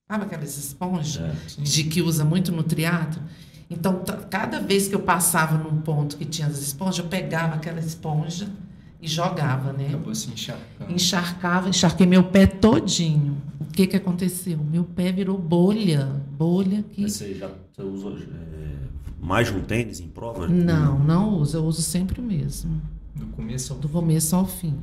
Sabe aquelas esponjas é, de que usa muito no triatlo? Então, cada vez que eu passava num ponto que tinha as esponjas, eu pegava aquela esponja e jogava, né? Acabou se encharcando. Encharcava, encharquei meu pé todinho. O que que aconteceu? Meu pé virou bolha, bolha que... Mas você já você usou é, mais de um tênis em prova? Não, não uso. Eu uso sempre o mesmo. Do começo ao Do começo ao fim.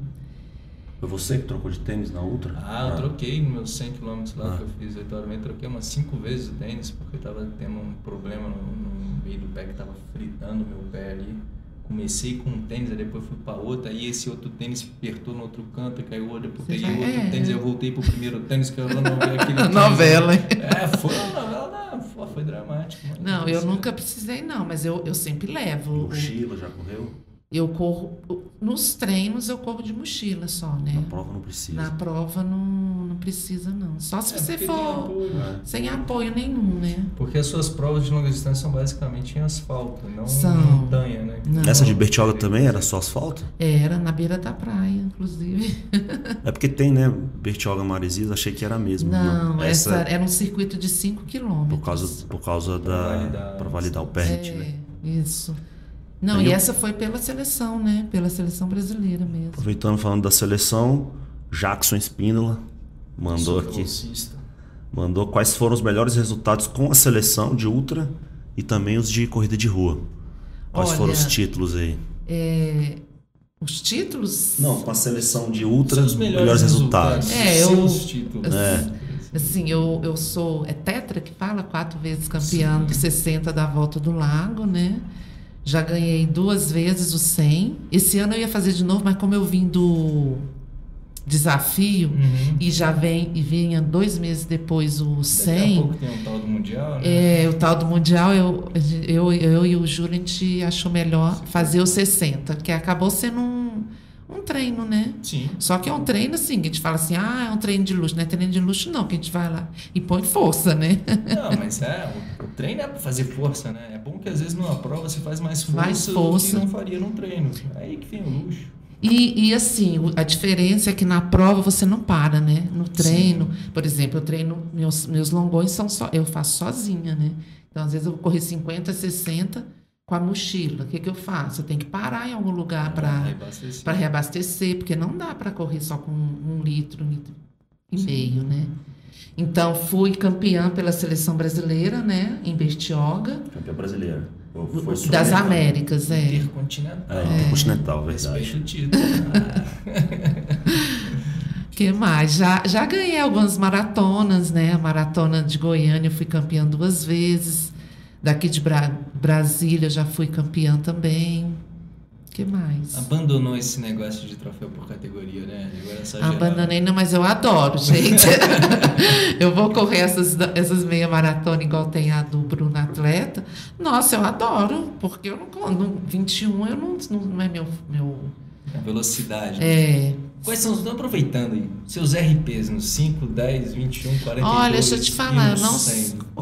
Foi você que trocou de tênis na Ultra? Ah, eu ah. troquei nos meus 100 km lá ah. que eu fiz aleatoriamente. Troquei umas 5 vezes o tênis porque eu tava tendo um problema no, no meio do pé que tava fritando meu pé ali. Comecei com um tênis, aí depois fui para outro, aí esse outro tênis apertou no outro canto, caiu, depois peguei outro é. tênis, eu voltei pro primeiro tênis que eu não vi aquele (laughs) novela, hein? É, foi uma novela, foi, foi dramático. Não, eu nunca precisei não, mas eu, eu sempre levo. Mochila, já correu? Eu corro. Nos treinos eu corro de mochila só, né? Na prova não precisa. Na prova não, não precisa, não. Só se é, você for apoio, né? sem apoio nenhum, né? Porque as suas provas de longa distância são basicamente em asfalto, não são. em montanha, né? Não. Essa de Bertioga também era só asfalto? Era, na beira da praia, inclusive. é porque tem, né? Bertioga Maresias, achei que era mesmo. Não, né? essa, essa era um circuito de 5 quilômetros. Por causa, por causa da. Para validar, validar o permit, é, né? Isso. Não, Aí e eu... essa foi pela seleção, né? Pela seleção brasileira mesmo. Aproveitando falando da seleção, Jackson Espíndola mandou aqui. Mandou quais foram os melhores resultados com a seleção de ultra e também os de corrida de rua. Quais Olha, foram os títulos aí? É, os títulos? Não, com a seleção de ultra, os melhores, melhores resultados. resultados. É, eu, títulos. É. Assim, eu, eu sou. É tetra que fala? Quatro vezes campeã de 60 da volta do lago, né? Já ganhei duas vezes o 100. Esse ano eu ia fazer de novo, mas como eu vim do desafio uhum. e já vem e vinha dois meses depois o 100. Daqui a pouco tem o tal do mundial, né? É, o tal do mundial eu, eu, eu e o Júlio a gente achou melhor fazer o 60, que acabou sendo um, um treino, né? Sim. Só que é um treino assim, que a gente fala assim, ah, é um treino de luxo, não é treino de luxo não, que a gente vai lá e põe força, né? Não, mas é, o, treino é para fazer força, né? É bom que às vezes numa prova você faz mais força, mais força. do que não faria num treino. É aí que vem o luxo. E, e, assim, a diferença é que na prova você não para, né? No treino, Sim. por exemplo, eu treino, meus, meus longões são só, eu faço sozinha, né? Então, às vezes eu vou correr 50, 60 com a mochila. O que, que eu faço? Eu tenho que parar em algum lugar para reabastecer. reabastecer, porque não dá para correr só com um, um litro, um litro e Sim. meio, né? Então, fui campeã pela seleção brasileira, né? Em Bertioga. Campeã brasileira. Das Américas, é. Intercontinental. É, intercontinental, é. verdade. título. (laughs) que mais? Já, já ganhei algumas maratonas, né? A maratona de Goiânia eu fui campeã duas vezes. Daqui de Bra Brasília já fui campeã também que mais? Abandonou esse negócio de troféu por categoria, né? Agora é só Abandonei, não, mas eu adoro, gente. (laughs) eu vou correr essas, essas meia maratona igual tem a do Bruno Atleta. Nossa, eu adoro, porque eu não, no 21 eu não, não é meu. meu... A velocidade. Né? É. Quais são, estão aproveitando aí, seus RPs nos 5, 10, 21, 42? Olha, deixa eu te falar, não,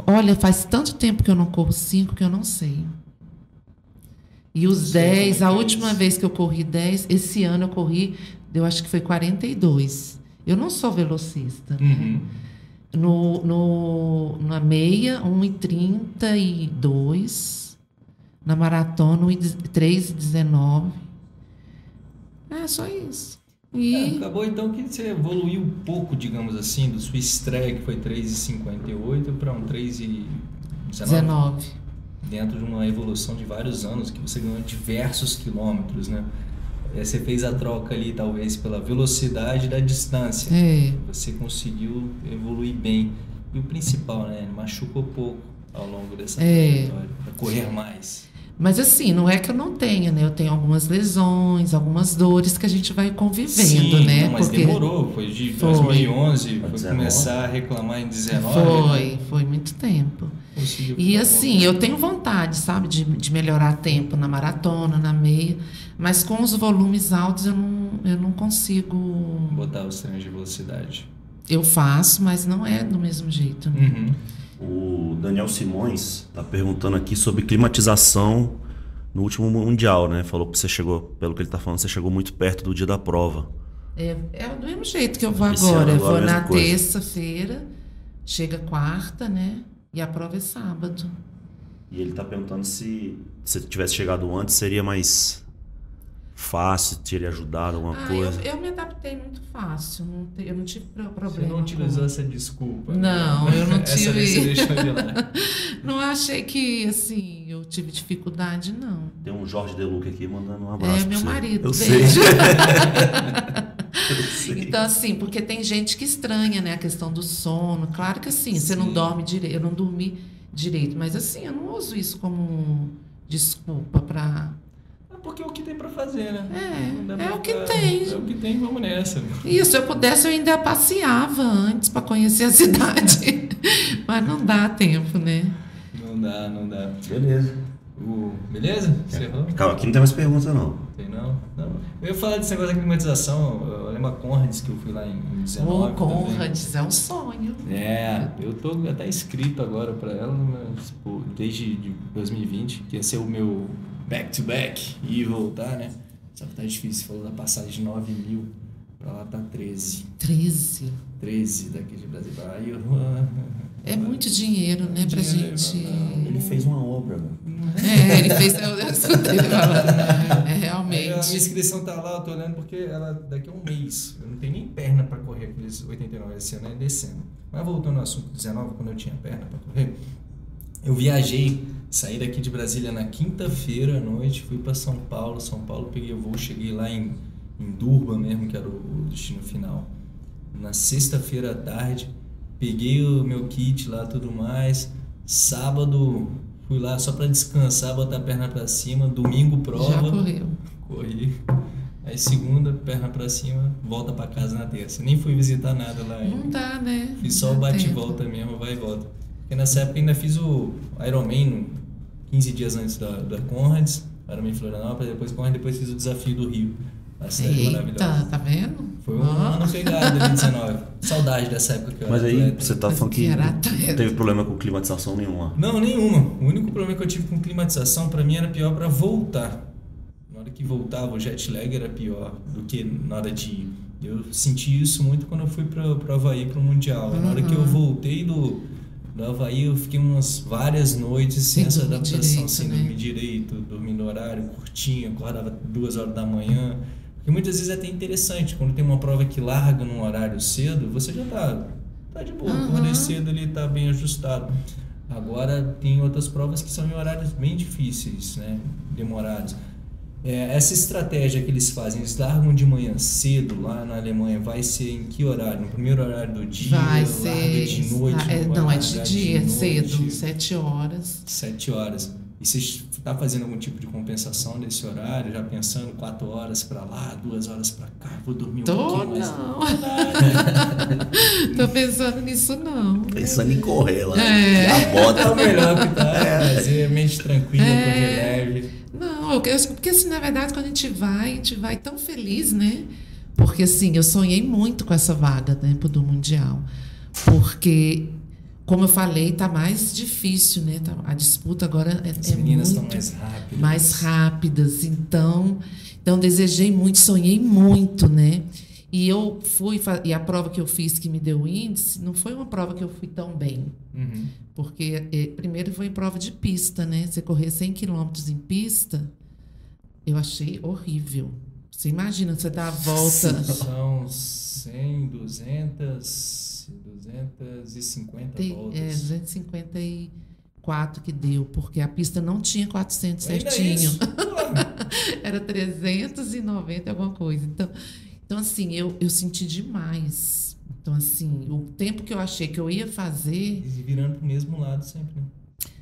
olha, faz tanto tempo que eu não corro 5 que eu não sei. E os 10, a última vez que eu corri 10, esse ano eu corri, eu acho que foi 42. Eu não sou velocista. Né? Uhum. No, no, na meia, 1,32. Na maratona, 3,19. É só isso. E... É, acabou então que você evoluiu um pouco, digamos assim, do sua estreia, que foi 3,58 para um 3,19. 19. Dentro de uma evolução de vários anos, que você ganhou diversos quilômetros, né? É, você fez a troca ali, talvez, pela velocidade da distância. É. Você conseguiu evoluir bem. E o principal, né? Machucou pouco ao longo dessa É. trajetória, para correr mais. Mas assim, não é que eu não tenha, né? Eu tenho algumas lesões, algumas dores que a gente vai convivendo, Sim, né? não, mas Porque demorou. Foi de Foi. 2011, foi 19. começar a reclamar em 19. foi, foi muito tempo. Conseguiu E ficar assim, bom. eu tenho vontade, sabe, de, de melhorar tempo na maratona, na meia, mas com os volumes altos eu não, eu não consigo. Botar os treinos de velocidade. Eu faço, mas não é do mesmo jeito. Né? Uhum. O Daniel Simões está perguntando aqui sobre climatização no último mundial, né? Falou que você chegou, pelo que ele está falando, você chegou muito perto do dia da prova. É, é do mesmo jeito que eu vou Esse agora. ano Eu vou é mesma na terça-feira, chega quarta, né? E a prova é sábado. E ele está perguntando se se você tivesse chegado antes seria mais fácil, teria ajudado alguma Ah, eu, coisa. eu me adaptei muito fácil, não te- eu não tive pro- Você problema. não com- utilizou essa desculpa. Não, eu não (laughs) tive. (laughs) Não achei que, assim, eu tive dificuldade, não. Tem um Jorge Deluca aqui mandando um abraço. É meu você. marido, Eu sei. (laughs) Eu sei. Então, assim, porque tem gente que estranha, né, a questão do sono. Claro que assim, você não Sim. dorme direito, eu não dormi direito, mas assim, eu não uso isso como desculpa para. Porque é o que tem pra fazer, né? É, é pra o que tem. É o que tem, vamos nessa. E se eu pudesse, eu ainda passeava antes para conhecer a (laughs) cidade. mas não dá tempo, né? Não dá, não dá. Beleza. O- Beleza? Encerrou? Calma, aqui não tem mais pergunta, não. Tem não? Não. Eu ia falar desse negócio da climatização. Eu lembro a Conrads que eu fui lá em em 19. Ô. Conrads, é um sonho. É, eu tô até inscrito agora pra ela, mas pô, desde de 2020, que ia ser o meu back-to-back ir e voltar, né? Só que tá difícil, falou da passagem de 9 mil, pra lá tá 13. 13. 13 daqui de Brasil pra lá. E eu, (laughs) ah, É muito dinheiro, né, pra Dinheiro, gente. não. Ele fez uma obra, mano. É, ele fez. Eu, eu escutei ele falando. É, Aí a minha realmente. inscrição tá lá, eu tô olhando porque ela daqui a um mês. Eu não tenho nem perna pra correr aqueles 89 esse ano é descendo. Mas voltando ao assunto 19, quando eu tinha perna pra correr, eu viajei, saí daqui de Brasília na quinta-feira à noite, fui pra São Paulo. São Paulo peguei o voo, cheguei lá em, em Durban mesmo, que era o, o destino final. Na sexta-feira à tarde, peguei o meu kit lá, tudo mais. Sábado fui lá só pra descansar, botar a perna pra cima. Domingo prova. Já correu. Corri. Aí segunda, perna pra cima, volta pra casa na terça. Nem fui visitar nada lá Não ainda. dá, né? Fiz só Não o dá bate e tempo. volta mesmo, vai e volta. Porque nessa época ainda fiz o Ironman 15 dias antes da, da Conrads, Ironman Florianópolis, depois Conrads, depois fiz o desafio do Rio. A cidade Eita, maravilhosa. tá vendo? Foi um Ó. ano pegado, 2019. Saudade dessa época que eu Mas era aí atleta. você tá falando que não teve problema com climatização nenhuma. Não, nenhuma. O único problema que eu tive com climatização, pra mim, era pior pra voltar. Na hora que voltava, o jet lag era pior do que na hora de ir. Eu senti isso muito quando eu fui pro, pro Havaí, pro Mundial. Na hora que eu Uhum. voltei do, do Havaí, eu fiquei umas várias noites sem, essa dormir adaptação, direito, sem né? dormir direito, dormindo no horário curtinho, acordava duas horas da manhã. Porque muitas vezes é até interessante, quando tem uma prova que larga num horário cedo, você já tá, tá de boa, Uhum. acordei cedo ele tá bem ajustado. Agora tem outras provas que são em horários bem difíceis, né? demorados. É, essa estratégia que eles fazem, eles largam de manhã cedo lá na Alemanha, vai ser em que horário? No primeiro horário do dia? Vai larga ser. de noite? é, vai não, é de dia, noite? cedo, sete horas. Sete horas. E você está fazendo algum tipo de compensação desse horário, já pensando quatro horas para lá, duas horas para cá, vou dormir um Tô, pouquinho mais. não. (laughs) Tô pensando nisso, não. Pensando em correr lá. É. A (laughs) É o bota. melhor que tá, fazer mente tranquila, É. correr leve. Não, eu, porque assim, na verdade, quando a gente vai, a gente vai tão feliz, né? Porque assim, eu sonhei muito com essa vaga, né, do Mundial. Porque, como eu falei, tá mais difícil, né? Tá- a disputa agora é, As é meninas muito estão mais rápidas. mais rápidas. Então, então desejei muito, sonhei muito, né? E eu fui e a prova que eu fiz que me deu o índice não foi uma prova que eu fui tão bem, Uhum. porque eh, primeiro foi em prova de pista, né? Você correr 100 quilômetros em pista, eu achei horrível. Você imagina, você dá a volta. São 100, 200, 250 Tem, voltas. é, 250 e 4 que deu, porque a pista não tinha 400 certinho. (laughs) Era 390 alguma coisa. Então, então assim, eu, eu senti demais. Então, assim, o tempo que eu achei que eu ia fazer. E virando pro mesmo lado sempre, né?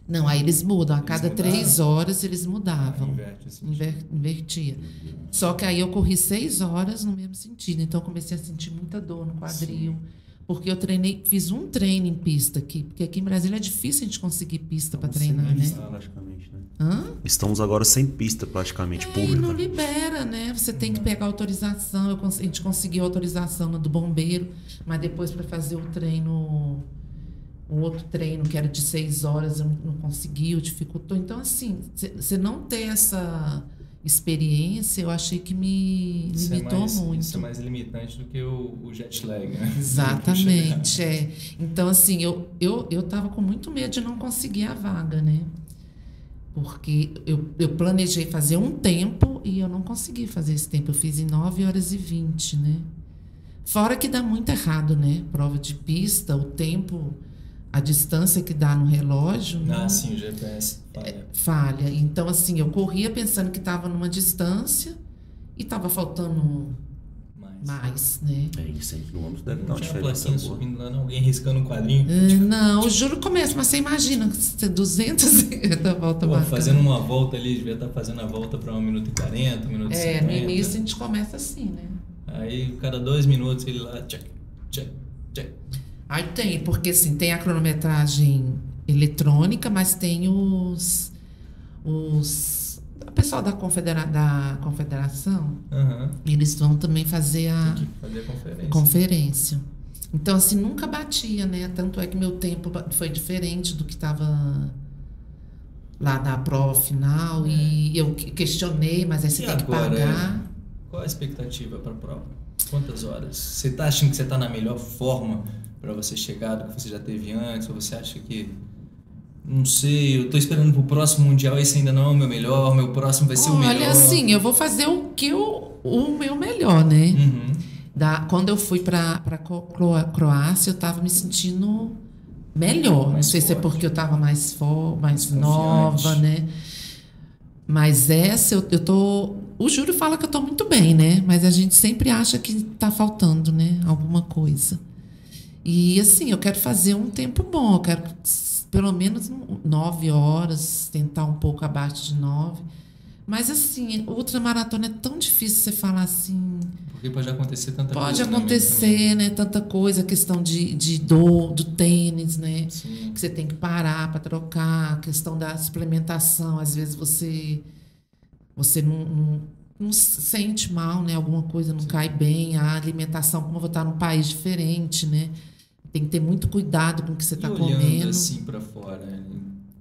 Não, aí eles mudam. A cada três horas eles mudavam. Ah, inverte, assim. Inver, invertia. Só que aí eu corri seis horas no mesmo sentido. Então eu comecei a sentir muita dor no quadril. Sim. Porque eu treinei, fiz um treino em pista aqui. Porque aqui em Brasília é difícil a gente conseguir pista para treinar, né? Pista, praticamente, né? Hã? Estamos agora sem pista praticamente é, pública. não libera, né? Você tem que pegar autorização. Eu, a gente conseguiu autorização do bombeiro, mas depois para fazer o treino um outro treino que era de seis horas, eu não conseguiu, dificultou. Então, assim, você não ter essa experiência, eu achei que me isso é limitou é mais, muito. Isso é mais limitante do que o, o jet lag, né? (laughs) Exatamente, é. Então, assim, eu, eu, eu tava com muito medo de não conseguir a vaga, né? Porque eu, eu planejei fazer um tempo e eu não consegui fazer esse tempo. Eu fiz em 9 horas e 20, né? Fora que dá muito errado, né? Prova de pista, o tempo a distância que dá no relógio. Ah, não, sim, o GPS falha. É, falha. Então, assim, eu corria pensando que estava numa distância e estava faltando mais. mais, né? É, 100 km deve dar uma diferença. subindo lá, não? alguém riscando um quadrinho. Uh, não, o juro começa, mas você imagina, 200 (laughs) da volta Pô, Fazendo uma volta ali, devia estar tá fazendo a volta para 1 minuto e 40, 1 minuto e é, 50. É, no início a gente começa assim, né? Aí, cada dois minutos ele lá, check, check, check. Aí tem, porque assim, tem a cronometragem eletrônica, mas tem os. os o pessoal da, confedera, da confederação, uhum. eles vão também fazer a, fazer conferência. conferência. Então, assim, nunca batia, né? Tanto é que meu tempo foi diferente do que estava lá na prova final. É. E eu questionei, mas aí você e tem agora, que pagar. Qual a expectativa para a prova? Quantas horas? Você está achando que você está na melhor forma para você chegar do que você já teve antes? Ou você acha que não sei, eu tô esperando pro próximo mundial, esse ainda não é o meu melhor, meu próximo vai ser Olha, o melhor. Olha, assim, eu vou fazer o que eu, o meu melhor, né? Uhum. Da, quando eu fui para Croácia, eu tava me sentindo melhor. Mais não sei forte. se é porque eu tava mais for, mais, mais nova, né? Mas essa eu, eu tô. O Júlio fala que eu tô muito bem, né? Mas a gente sempre acha que tá faltando, né? Alguma coisa. E assim, eu quero fazer um tempo bom, eu quero pelo menos nove horas, tentar um pouco abaixo de nove. Mas assim, ultramaratona é tão difícil você falar assim. Porque pode acontecer tanta pode coisa. Pode acontecer, né? Tanta coisa, questão de, de dor, do tênis, né? Sim. Que você tem que parar para trocar, a questão da suplementação. Às vezes você, você não, não, não sente mal, né? Alguma coisa não Sim. cai bem, a alimentação, como eu vou estar num país diferente, né? Tem que ter muito cuidado com o que você está comendo. assim para fora,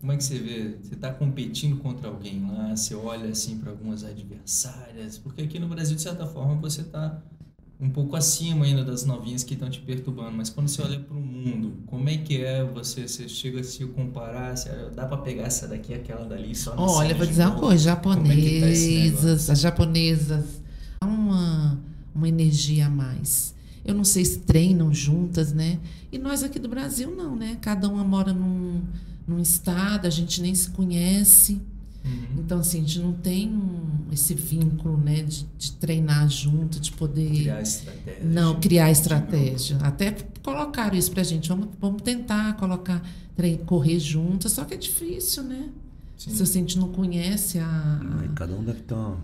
como é que você vê? Você está competindo contra alguém lá, você olha assim para algumas adversárias, porque aqui no Brasil, de certa forma, você está um pouco acima ainda das novinhas que estão te perturbando, mas quando você olha para o mundo, como é que é você, você chega a se comparar, se dá para pegar essa daqui aquela dali só Olha, vou dizer uma coisa, japonesas, é tá as japonesas, há uma, uma energia a mais. Eu não sei se treinam juntas, né? E nós aqui do Brasil não, né? Cada uma mora num, num estado, a gente nem se conhece. Uhum. Então, assim, a gente não tem um, esse vínculo, né? De, de, treinar junto, de poder... Criar estratégia. Não, criar estratégia. Até colocaram isso pra gente. Vamos, vamos tentar colocar, correr juntas. Só que é difícil, né? Sim. Se a gente não conhece a... a... cada um deve ter uma,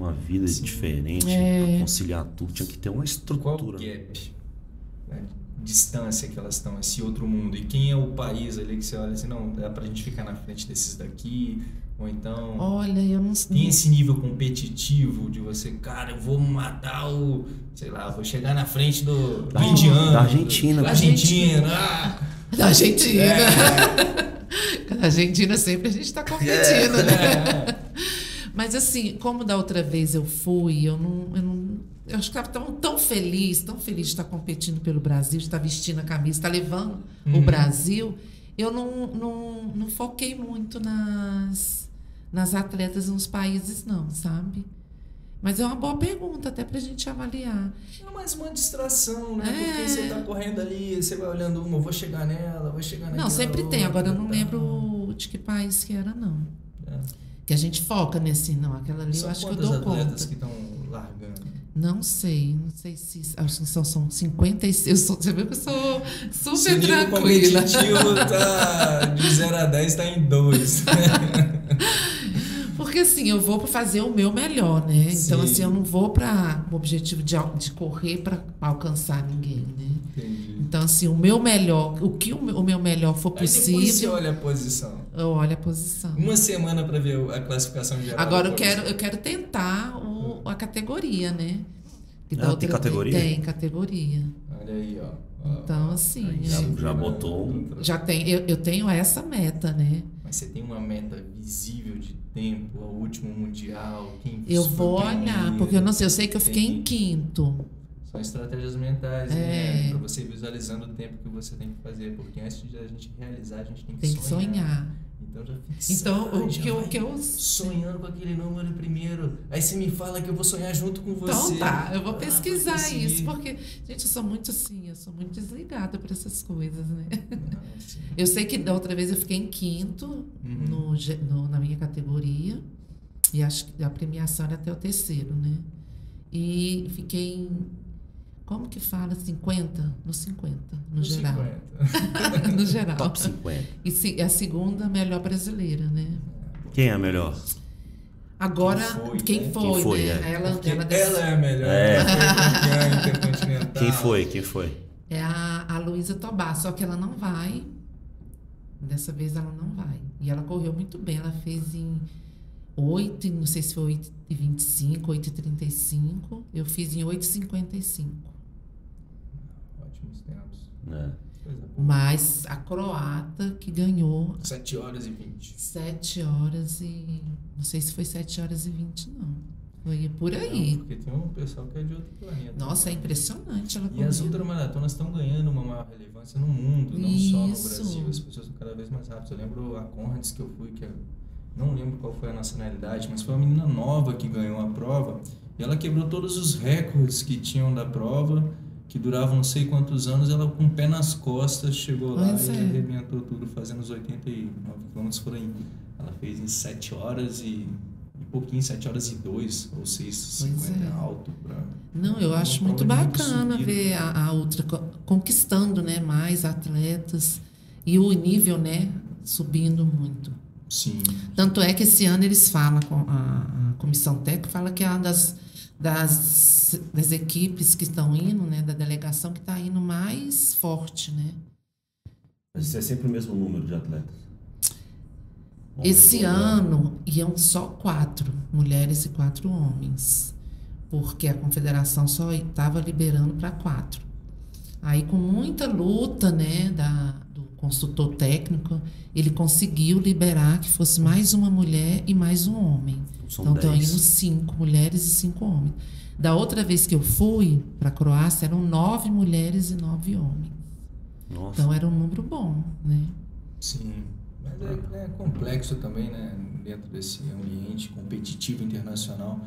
uma vida Sim. diferente é... para conciliar tudo. Tinha que ter uma estrutura. Qual gap? Né? distância que elas estão, esse outro mundo? E quem é o país ali que você olha assim, não, dá pra gente ficar na frente desses daqui? Ou então. Olha, eu não sei. Tem esse nível competitivo de você, cara, eu vou matar o. Sei lá, vou chegar na frente do, do indiano. Da Argentina. Da Argentina. Ah. Da Argentina. É. (laughs) Da Argentina sempre a gente está competindo, é. né? Mas assim, como da outra vez eu fui, eu não, eu não eu acho que estava tão, tão feliz, tão feliz de estar competindo pelo Brasil, de estar vestindo a camisa, estar levando uhum. o Brasil. Eu não, não, não foquei muito nas, nas atletas nos países, não, sabe? Mas é uma boa pergunta, até para a gente avaliar. É mais uma distração, né? É. Porque você está correndo ali, você vai olhando uma, vou chegar nela, vou chegar nela. Não, sempre tem. Agora eu não tá. lembro de que país que era, não. É. Que a gente foca nesse, não, aquela ali São eu acho que eu dou conta. que estão largando? Não sei, não sei se. Acho que são, são 56. Sou, você viu que eu sou super Seu tranquila. O (laughs) tá de 0 a 10 está em 2. (laughs) Porque assim, eu vou para fazer o meu melhor, né? Sim. Então, assim, eu não vou para o objetivo de, de correr para alcançar ninguém, né? Entendi. Então, assim, o meu melhor, o que o meu melhor for possível. Aí você olha a posição. Eu olho a posição. Uma semana para ver a classificação geral. Agora eu quero, eu quero tentar o, a categoria, né? ah, tem categoria? Tem categoria. Olha aí, ó. Então, assim. Já, já botou. Já tem, eu, eu tenho essa meta, né? Mas você tem uma meta visível de tempo, o último mundial? Quem eu vou olhar, porque eu não sei, eu sei que eu fiquei em quinto. São estratégias mentais, né? é. né? Para você visualizando o tempo que você tem que fazer. Porque antes de a gente realizar, a gente tem que tem sonhar. Tem que sonhar. Então já fixa, Então, (laughs) o que eu, que eu. Sonhando com aquele número primeiro. Aí você me fala que eu vou sonhar junto com você. Então tá, eu vou pesquisar ah, isso, porque, gente, eu sou muito assim, eu sou muito desligada para essas coisas, né? Não, eu sei que da outra vez eu fiquei em quinto uhum. no, no, na minha categoria. E acho que a premiação era até o terceiro, né? E fiquei em como que fala 50? No 50, no, no geral. 50. (laughs) no geral. Top 50. E a segunda melhor brasileira, né? Quem é a melhor? Agora, quem foi, quem foi, quem foi né? É. Ela, ela, ela, é a melhor. É. Quem foi? Quem foi? É a, a Luísa Tobá, só que ela não vai. Dessa vez ela não vai. E ela correu muito bem. Ela fez em 8, não sei se foi 8 e 25, 8 e 35. Eu fiz em 8 e 55. É. Mas a croata que ganhou. 7 horas e 20. 7 horas e. Não sei se foi 7 horas e 20, não. Foi por aí. Não, porque tem um pessoal que é de outro planeta. Nossa, é impressionante. Ela e as ultramaratonas estão ganhando uma maior relevância no mundo, não Isso. só no Brasil. As pessoas estão cada vez mais rápidas. Eu lembro a Conrads que eu fui, que eu não lembro qual foi a nacionalidade, mas foi uma menina nova que ganhou a prova. E ela quebrou todos os recordes que tinham da prova que durava não sei quantos anos, ela com o pé nas costas chegou lá pois e é. arrebentou tudo, fazendo os 89 quilômetros por aí. Ela fez em 7 horas e pouquinho, 7 horas e 2 ou 6, 50 é. alto. Pra, não, eu acho muito bacana ver a, a outra conquistando né, mais atletas e o nível né, subindo muito. Sim. Tanto é que esse ano eles falam, a, a comissão técnica fala que é uma das das, das equipes que estão indo, né, da delegação que está indo mais forte, né? Mas é sempre o mesmo número de atletas? Esse ano iam só quatro mulheres e quatro homens, porque a confederação só estava liberando para quatro. Aí, com muita luta né, da, do consultor técnico, ele conseguiu liberar que fosse mais uma mulher e mais um homem. São então estão indo cinco mulheres e cinco homens. Da outra vez que eu fui para a Croácia, eram nove mulheres e nove homens. Nossa. Então era um número bom, né? Sim. Mas é, é, complexo também, né? Dentro desse ambiente competitivo internacional.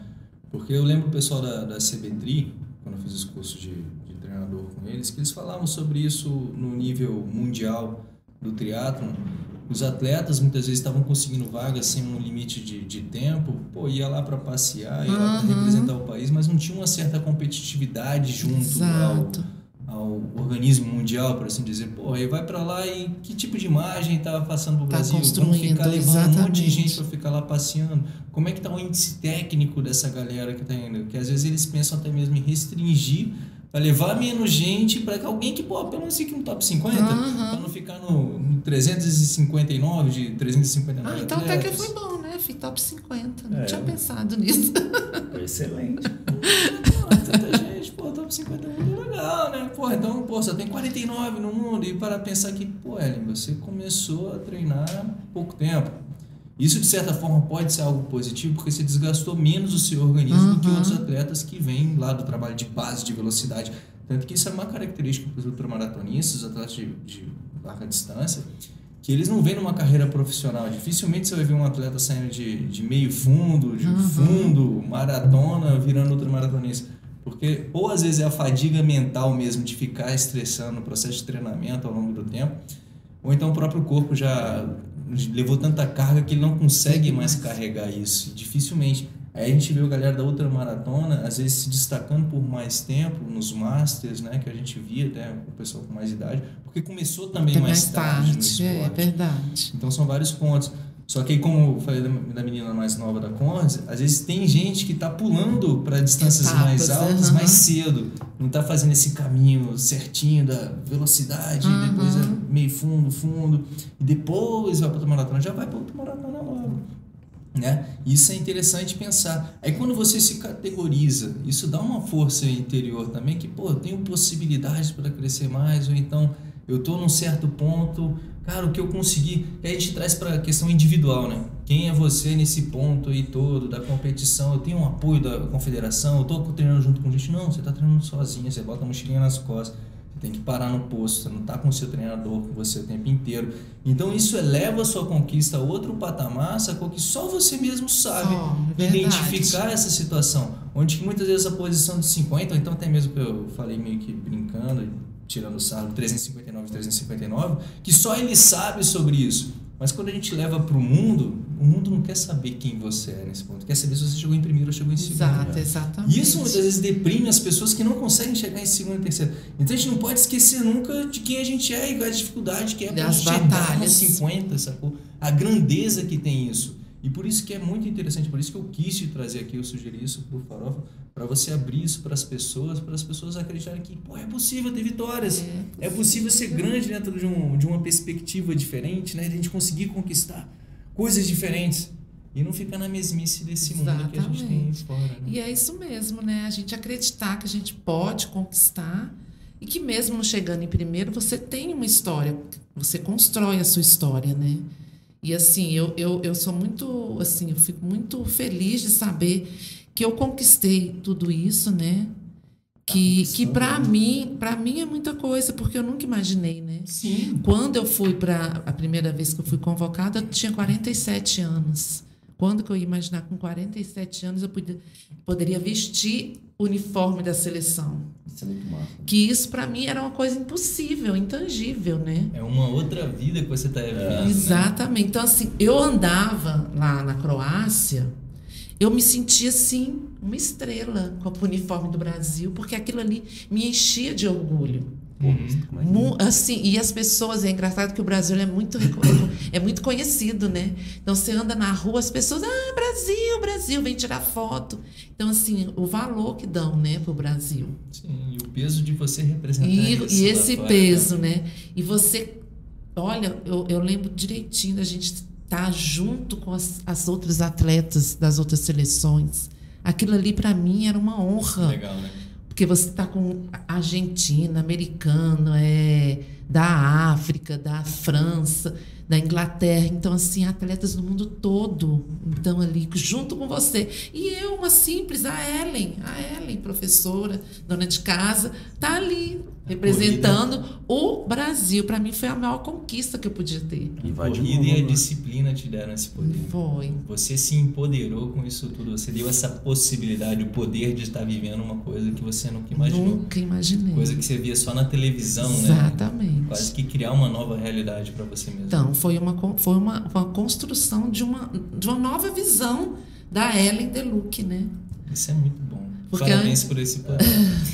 Porque eu lembro o pessoal da, da CBTRI, quando eu fiz os cursos de, de treinador com eles, que eles falavam sobre isso no nível mundial do triatlon os atletas muitas vezes estavam conseguindo vagas sem um limite de, de tempo, pô, ia lá para passear, ia uhum. lá para representar o país, mas não tinha uma certa competitividade junto ao, ao, organismo mundial, por assim dizer. Pô, aí vai para lá e que tipo de imagem está passando para o tá Brasil? Vamos ficar levando exatamente. um monte de gente para ficar lá passeando. Como é que está o índice técnico dessa galera que está indo? Que às vezes eles pensam até mesmo em restringir para levar menos gente, para que alguém que, pô, pelo menos fique no top 50, uhum. para não ficar no, no 359 de 359 Ah, então atletas. até que foi bom, né? Fui top 50. Não é. tinha pensado nisso. Excelente. tanta gente, pô, top 50 é muito legal, né? Pô, então, pô, só tem 49 no mundo. E para pensar que, pô, Ellen, você começou a treinar há pouco tempo. Isso, de certa forma, pode ser algo positivo, porque você desgastou menos o seu organismo uhum. do que outros atletas que vêm lá do trabalho de base, de velocidade. Tanto que isso é uma característica para os ultramaratonistas, atletas de, de larga distância, que eles não vêm numa carreira profissional. Dificilmente você vai ver um atleta saindo de, de meio fundo, de uhum. fundo, maratona, virando ultramaratonista. Porque, ou às vezes é a fadiga mental mesmo de ficar estressando no processo de treinamento ao longo do tempo, ou então o próprio corpo já levou tanta carga que ele não consegue mais carregar isso. Dificilmente. Aí a gente vê a galera da outra maratona, às vezes se destacando por mais tempo nos masters, né, que a gente via até o pessoal com mais idade, porque começou também mais, mais tarde, tarde no esporte. É verdade. Então são vários pontos. Só que aí, como eu falei da menina mais nova da Conde, às vezes tem gente que está pulando para distâncias Etapas, mais altas uhum. mais cedo. Não está fazendo esse caminho certinho da velocidade, uhum. depois é meio fundo, fundo, e depois vai para outra maratona, já vai para outra maratona logo. Né? Isso é interessante pensar. Aí quando você se categoriza, isso dá uma força interior também que, pô, eu tenho possibilidades para crescer mais, ou então eu estou num certo ponto, cara, o que eu consegui. E aí a gente traz para a questão individual, né? Quem é você nesse ponto aí todo da competição? Eu tenho um apoio da confederação, eu estou treinando junto com gente. Não, você está treinando sozinho, você bota a mochilinha nas costas tem que parar no posto, você não está com o seu treinador com você o tempo inteiro. Então isso eleva a sua conquista a outro patamar, sacou? Que só você mesmo sabe oh, identificar essa situação. Onde muitas vezes a posição de 50, ou então até mesmo que eu falei meio que brincando, tirando o sarro 359 359, que só ele sabe sobre isso. Mas quando a gente leva para o mundo, o mundo não quer saber quem você é nesse ponto. Quer saber se você chegou em primeiro ou chegou em segundo. Exato, exatamente. Isso muitas vezes deprime as pessoas que não conseguem chegar em segundo e terceiro. Então a gente não pode esquecer nunca de quem a gente é e a dificuldade que é para chegar nos 50, sacou? A grandeza que tem isso. E por isso que é muito interessante, por isso que eu quis te trazer aqui, eu sugeri isso por Farofa, para você abrir isso para as pessoas, para as pessoas acreditarem que pô, é possível ter vitórias, é, é possível ser grande dentro de, um, de uma perspectiva diferente, né? de a gente conseguir conquistar coisas diferentes. E não ficar na mesmice desse Exatamente. mundo que a gente tem fora. Né? E é isso mesmo, né? A gente acreditar que a gente pode conquistar e que mesmo chegando em primeiro, você tem uma história, você constrói a sua história, né? E assim, eu, eu, eu sou muito, assim, eu fico muito feliz de saber que eu conquistei tudo isso, né? Que, que para mim, para mim é muita coisa, porque eu nunca imaginei, né? Sim. Quando eu fui para a primeira vez que eu fui convocada, eu tinha 47 anos. Quando que eu ia imaginar com 47 anos eu podia, poderia vestir uniforme da seleção? Isso é muito massa. Que isso para mim era uma coisa impossível, intangível, né? É uma outra vida que você está vivendo. É. Exatamente. Né? Então assim, eu andava lá na Croácia, eu me sentia assim uma estrela com o uniforme do Brasil, porque aquilo ali me enchia de orgulho. Uhum. Assim, e as pessoas, é engraçado que o Brasil é muito, é muito conhecido, né? Então você anda na rua, as pessoas, ah, Brasil, Brasil, vem tirar foto. Então, assim, o valor que dão, né, pro Brasil. Sim, e o peso de você representar e, isso. E esse peso, né? E você, olha, eu, eu lembro direitinho da gente estar tá junto com as, as outras atletas das outras seleções. Aquilo ali, para mim, era uma honra. Legal, né? Porque você está com Argentina, americano, é, da África, da França, da Inglaterra. Então, assim, atletas do mundo todo estão ali junto com você. E eu, uma simples, a Ellen, a Ellen, professora, dona de casa, está ali representando o Brasil. Para mim foi a maior conquista que eu podia ter. E a corrida e a disciplina te deram esse poder. Foi. Você se empoderou com isso tudo. Você deu essa possibilidade, o poder de estar vivendo uma coisa que você nunca imaginou. Nunca imaginei. Coisa que você via só na televisão, Exatamente. né? Exatamente. Quase que criar uma nova realidade para você mesmo. Então, foi uma, foi uma, uma construção de uma, de uma nova visão da Ellen Deluc, né? Isso é muito bom. Porque Parabéns por esse plano.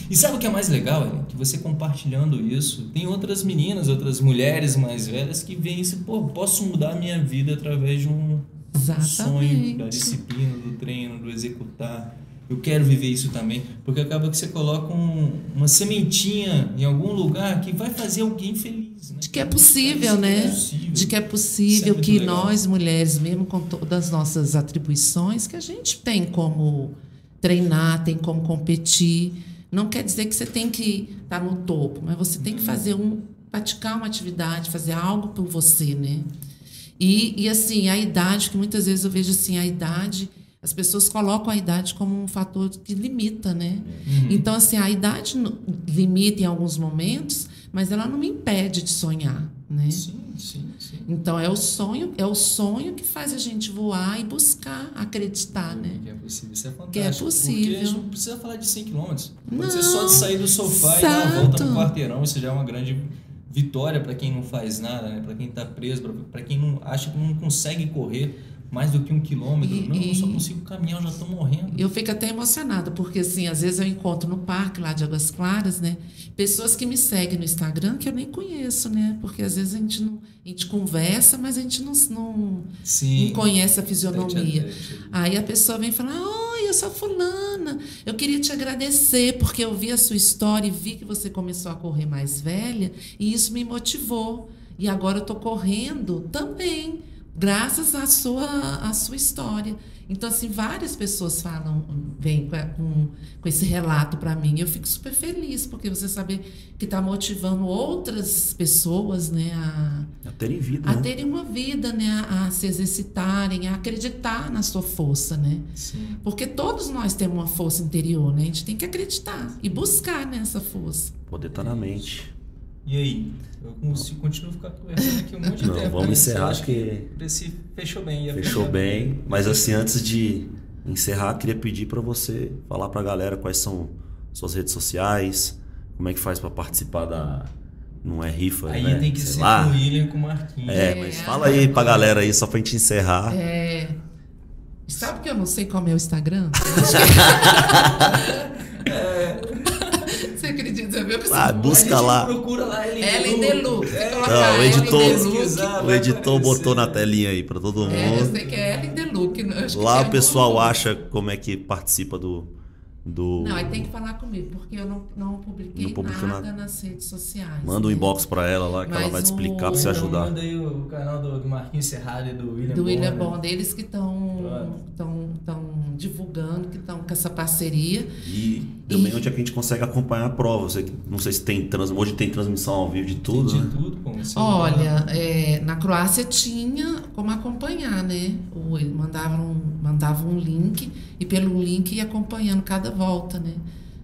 E sabe o que é mais legal? Que você compartilhando isso, tem outras meninas, outras mulheres mais velhas que veem isso, pô, posso mudar a minha vida através de um Exatamente. sonho, da disciplina, do treino, do executar. Eu quero viver isso também, porque acaba que você coloca um, uma sementinha em algum lugar que vai fazer alguém feliz. Né? De que é possível, né? É possível. De que é possível é que legal. nós, mulheres, mesmo com todas as nossas atribuições, que a gente tem como treinar, tem como competir. Não quer dizer que você tem que estar tá no topo, mas você tem que fazer um, praticar uma atividade, fazer algo por você, né? E, e assim, a idade, que muitas vezes eu vejo assim, a idade, as pessoas colocam a idade como um fator que limita, né? Uhum. Então, assim, a idade limita em alguns momentos, mas ela não me impede de sonhar, né? Sim, sim, sim. Então é o sonho, é o sonho que faz a gente voar e buscar acreditar, né? Que é possível, isso é fantástico. Que é possível. Porque não precisa falar de 100 km. Pode não, ser só de sair do sofá exato. e dar a volta no quarteirão, isso já é uma grande vitória para quem não faz nada, né? Para quem está preso, para quem não acha que não consegue correr mais do que um quilômetro. E, não, e, eu só consigo caminhar, eu já estou morrendo. Eu fico até emocionada, porque assim, às vezes eu encontro no parque lá de Águas Claras, né? Pessoas que me seguem no Instagram que eu nem conheço, né? Porque às vezes a gente não. A gente conversa, mas a gente não, não, Sim, não conhece a fisionomia. Aí a pessoa vem falar, oi, eu sou fulana, eu queria te agradecer, porque eu vi a sua história e vi que você começou a correr mais velha, e isso me motivou. E agora eu estou correndo também graças à sua, à sua história. Então, assim, várias pessoas falam, vêm com, com esse relato para mim. Eu fico super feliz, porque você sabe que está motivando outras pessoas né, a, a terem vida. A né? terem uma vida, né, a, a, se exercitarem, a acreditar na sua força. Né? Sim. Porque todos nós temos uma força interior, né? A gente tem que acreditar e buscar nessa força. Poder estar tá na mente. E aí? Eu consigo, continuo ficar conversando aqui um monte de Não, tempo. Vamos né? encerrar, acho que. Esse fechou bem. Fechou bem. Mas assim, antes de encerrar, queria pedir para você falar para a galera quais são suas redes sociais, como é que faz para participar da. Não é rifa, aí né? tem que Sei ser lá. com o William com o Marquinhos. É, mas é, fala aí pra galera aí, só pra gente encerrar. É. Sabe que eu não sei qual é o meu Instagram? (laughs) é. Você acredita? Você viu ah, busca lá. Procura lá Ellen Deluxe. É. Não, o editor, o editor botou na telinha aí para todo mundo. É, eu sei que é Ellen Deluxe. Lá o pessoal acha como é que participa do, do... Não, aí tem que falar comigo, porque eu não, não publiquei não nada, nada, nas redes sociais. Manda um inbox para ela lá, que Mas ela vai te explicar para você ajudar. Manda aí o canal do, Marquinhos Serrado e do William Do William Bond, eles que estão divulgando, que estão com essa parceria. E também e... onde é que a gente consegue acompanhar a prova. Você, não sei se tem trans, hoje tem transmissão ao vivo de tudo, tem de né? tudo, como Olha, é, na Croácia tinha como acompanhar, né? Mandavam, mandavam um link e pelo link ia acompanhando cada volta, né?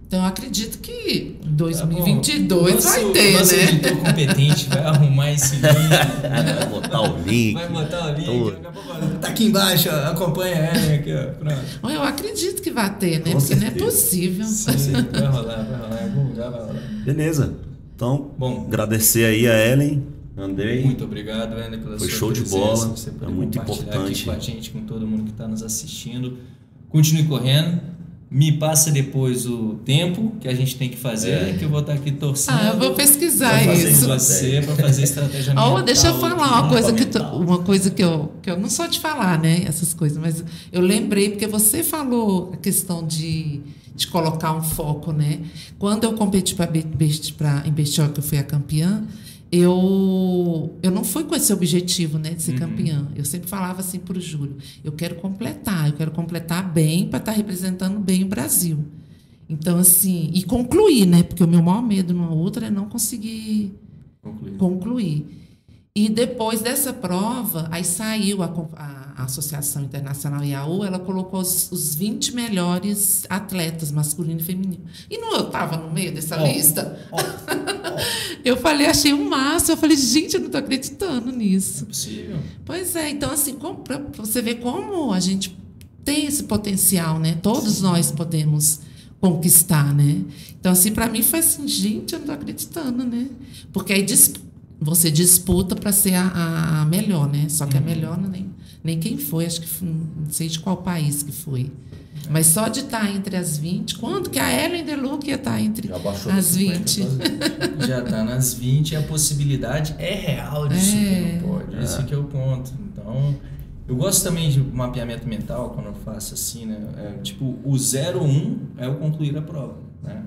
Então eu acredito que 2022 tá vai ter, nosso né? Editor competente vai arrumar esse link. vai botar o link. Vai botar o link. Tá aqui embaixo, acompanha ela aqui, ó. Pronto. Eu acredito que vai ter, né? Com Porque certeza. não é possível. Sim, sim, vai rolar, vai rolar. Em algum lugar vai rolar. Beleza. Então, Bom, agradecer aí a Ellen. Andrei. Muito obrigado, Ellen, pela Foi sua show presença, de bola. Você é muito importante. Aqui com a gente, com todo mundo que está nos assistindo. Continue correndo. Me passa depois o tempo que a gente tem que fazer, é. que eu vou estar aqui torcendo. Ah, eu vou pesquisar isso. Você para fazer estratégia mental. Oh, deixa eu falar uma coisa que tu, uma coisa que eu que eu não sou de falar, né, essas coisas, mas eu lembrei porque você falou a questão de de colocar um foco, né? Quando eu competi para em Bestiol, que eu fui a campeã, eu eu não fui com esse objetivo né de ser uhum. campeã eu sempre falava assim para o Júlio eu quero completar eu quero completar bem para estar tá representando bem o Brasil então assim e concluir né porque o meu maior medo numa outra é não conseguir concluir, concluir. e depois dessa prova aí saiu a, a a Associação Internacional IAU, ela colocou os, os 20 melhores atletas, masculino e feminino. E não eu estava no meio dessa oh, lista? Oh, (laughs) oh. eu falei, achei um máximo. Eu falei, gente, eu não estou acreditando nisso. É possível. Pois é, então, assim, para você ver como a gente tem esse potencial, né? Todos nós podemos conquistar, né? Então, assim, para mim foi assim, gente, eu não estou acreditando, né? Porque aí você disputa para ser a, a, melhor, né? Só que a uhum. melhor não nem nem quem foi, acho que foi, não sei de qual país que foi. Mas só de estar entre as 20, quando que a Ellen DeLuca ia estar entre as 20? (laughs) Já está nas 20 e a possibilidade é real de subir é. no pódio. Esse que é o ponto. Então, eu gosto também de mapeamento mental quando eu faço assim, né? É, tipo, o 01 um é o concluir a prova, né?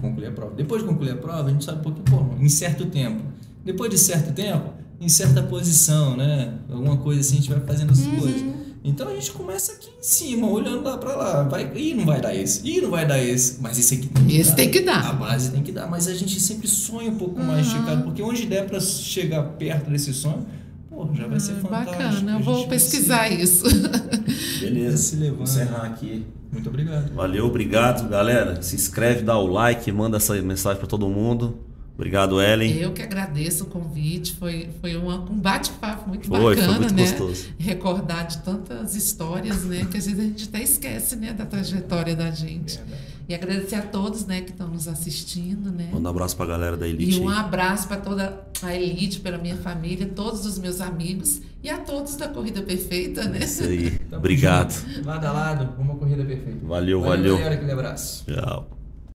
Concluir a prova. Depois de concluir a prova, a gente sabe porque, pô, em certo tempo. Depois de certo tempo, em certa posição, né? Alguma coisa assim, a gente vai fazendo as uhum. coisas. Então a gente começa aqui em cima, olhando lá para lá. Vai, Ih, não vai dar esse. Ih, não vai dar esse. Mas esse aqui tem que esse dar. tem que dar. A base tem que dar. Mas a gente sempre sonha um pouco uhum. mais esticado, porque onde der para chegar perto desse sonho, pô, já vai ser ah, fantástico. Bacana, eu vou pesquisar se... isso. (laughs) Beleza. Se levando. Encerrar aqui. Muito obrigado. Valeu, obrigado, galera. Se inscreve, dá o like, manda essa mensagem para todo mundo. Obrigado, Ellen. Eu que agradeço o convite. Foi, foi um, um bate-papo muito foi, bacana, foi muito né? Gostoso. Recordar de tantas histórias, né? Que às vezes a gente até esquece, né? Da trajetória da gente. E agradecer a todos, né, que estão nos assistindo, né? Manda um abraço pra galera da Elite. E um abraço para toda a Elite, pela minha família, todos os meus amigos e a todos da Corrida Perfeita, né? Isso aí. Obrigado. Junto. Lado a lado, uma corrida perfeita. Valeu, valeu. valeu. Aquele abraço. Tchau.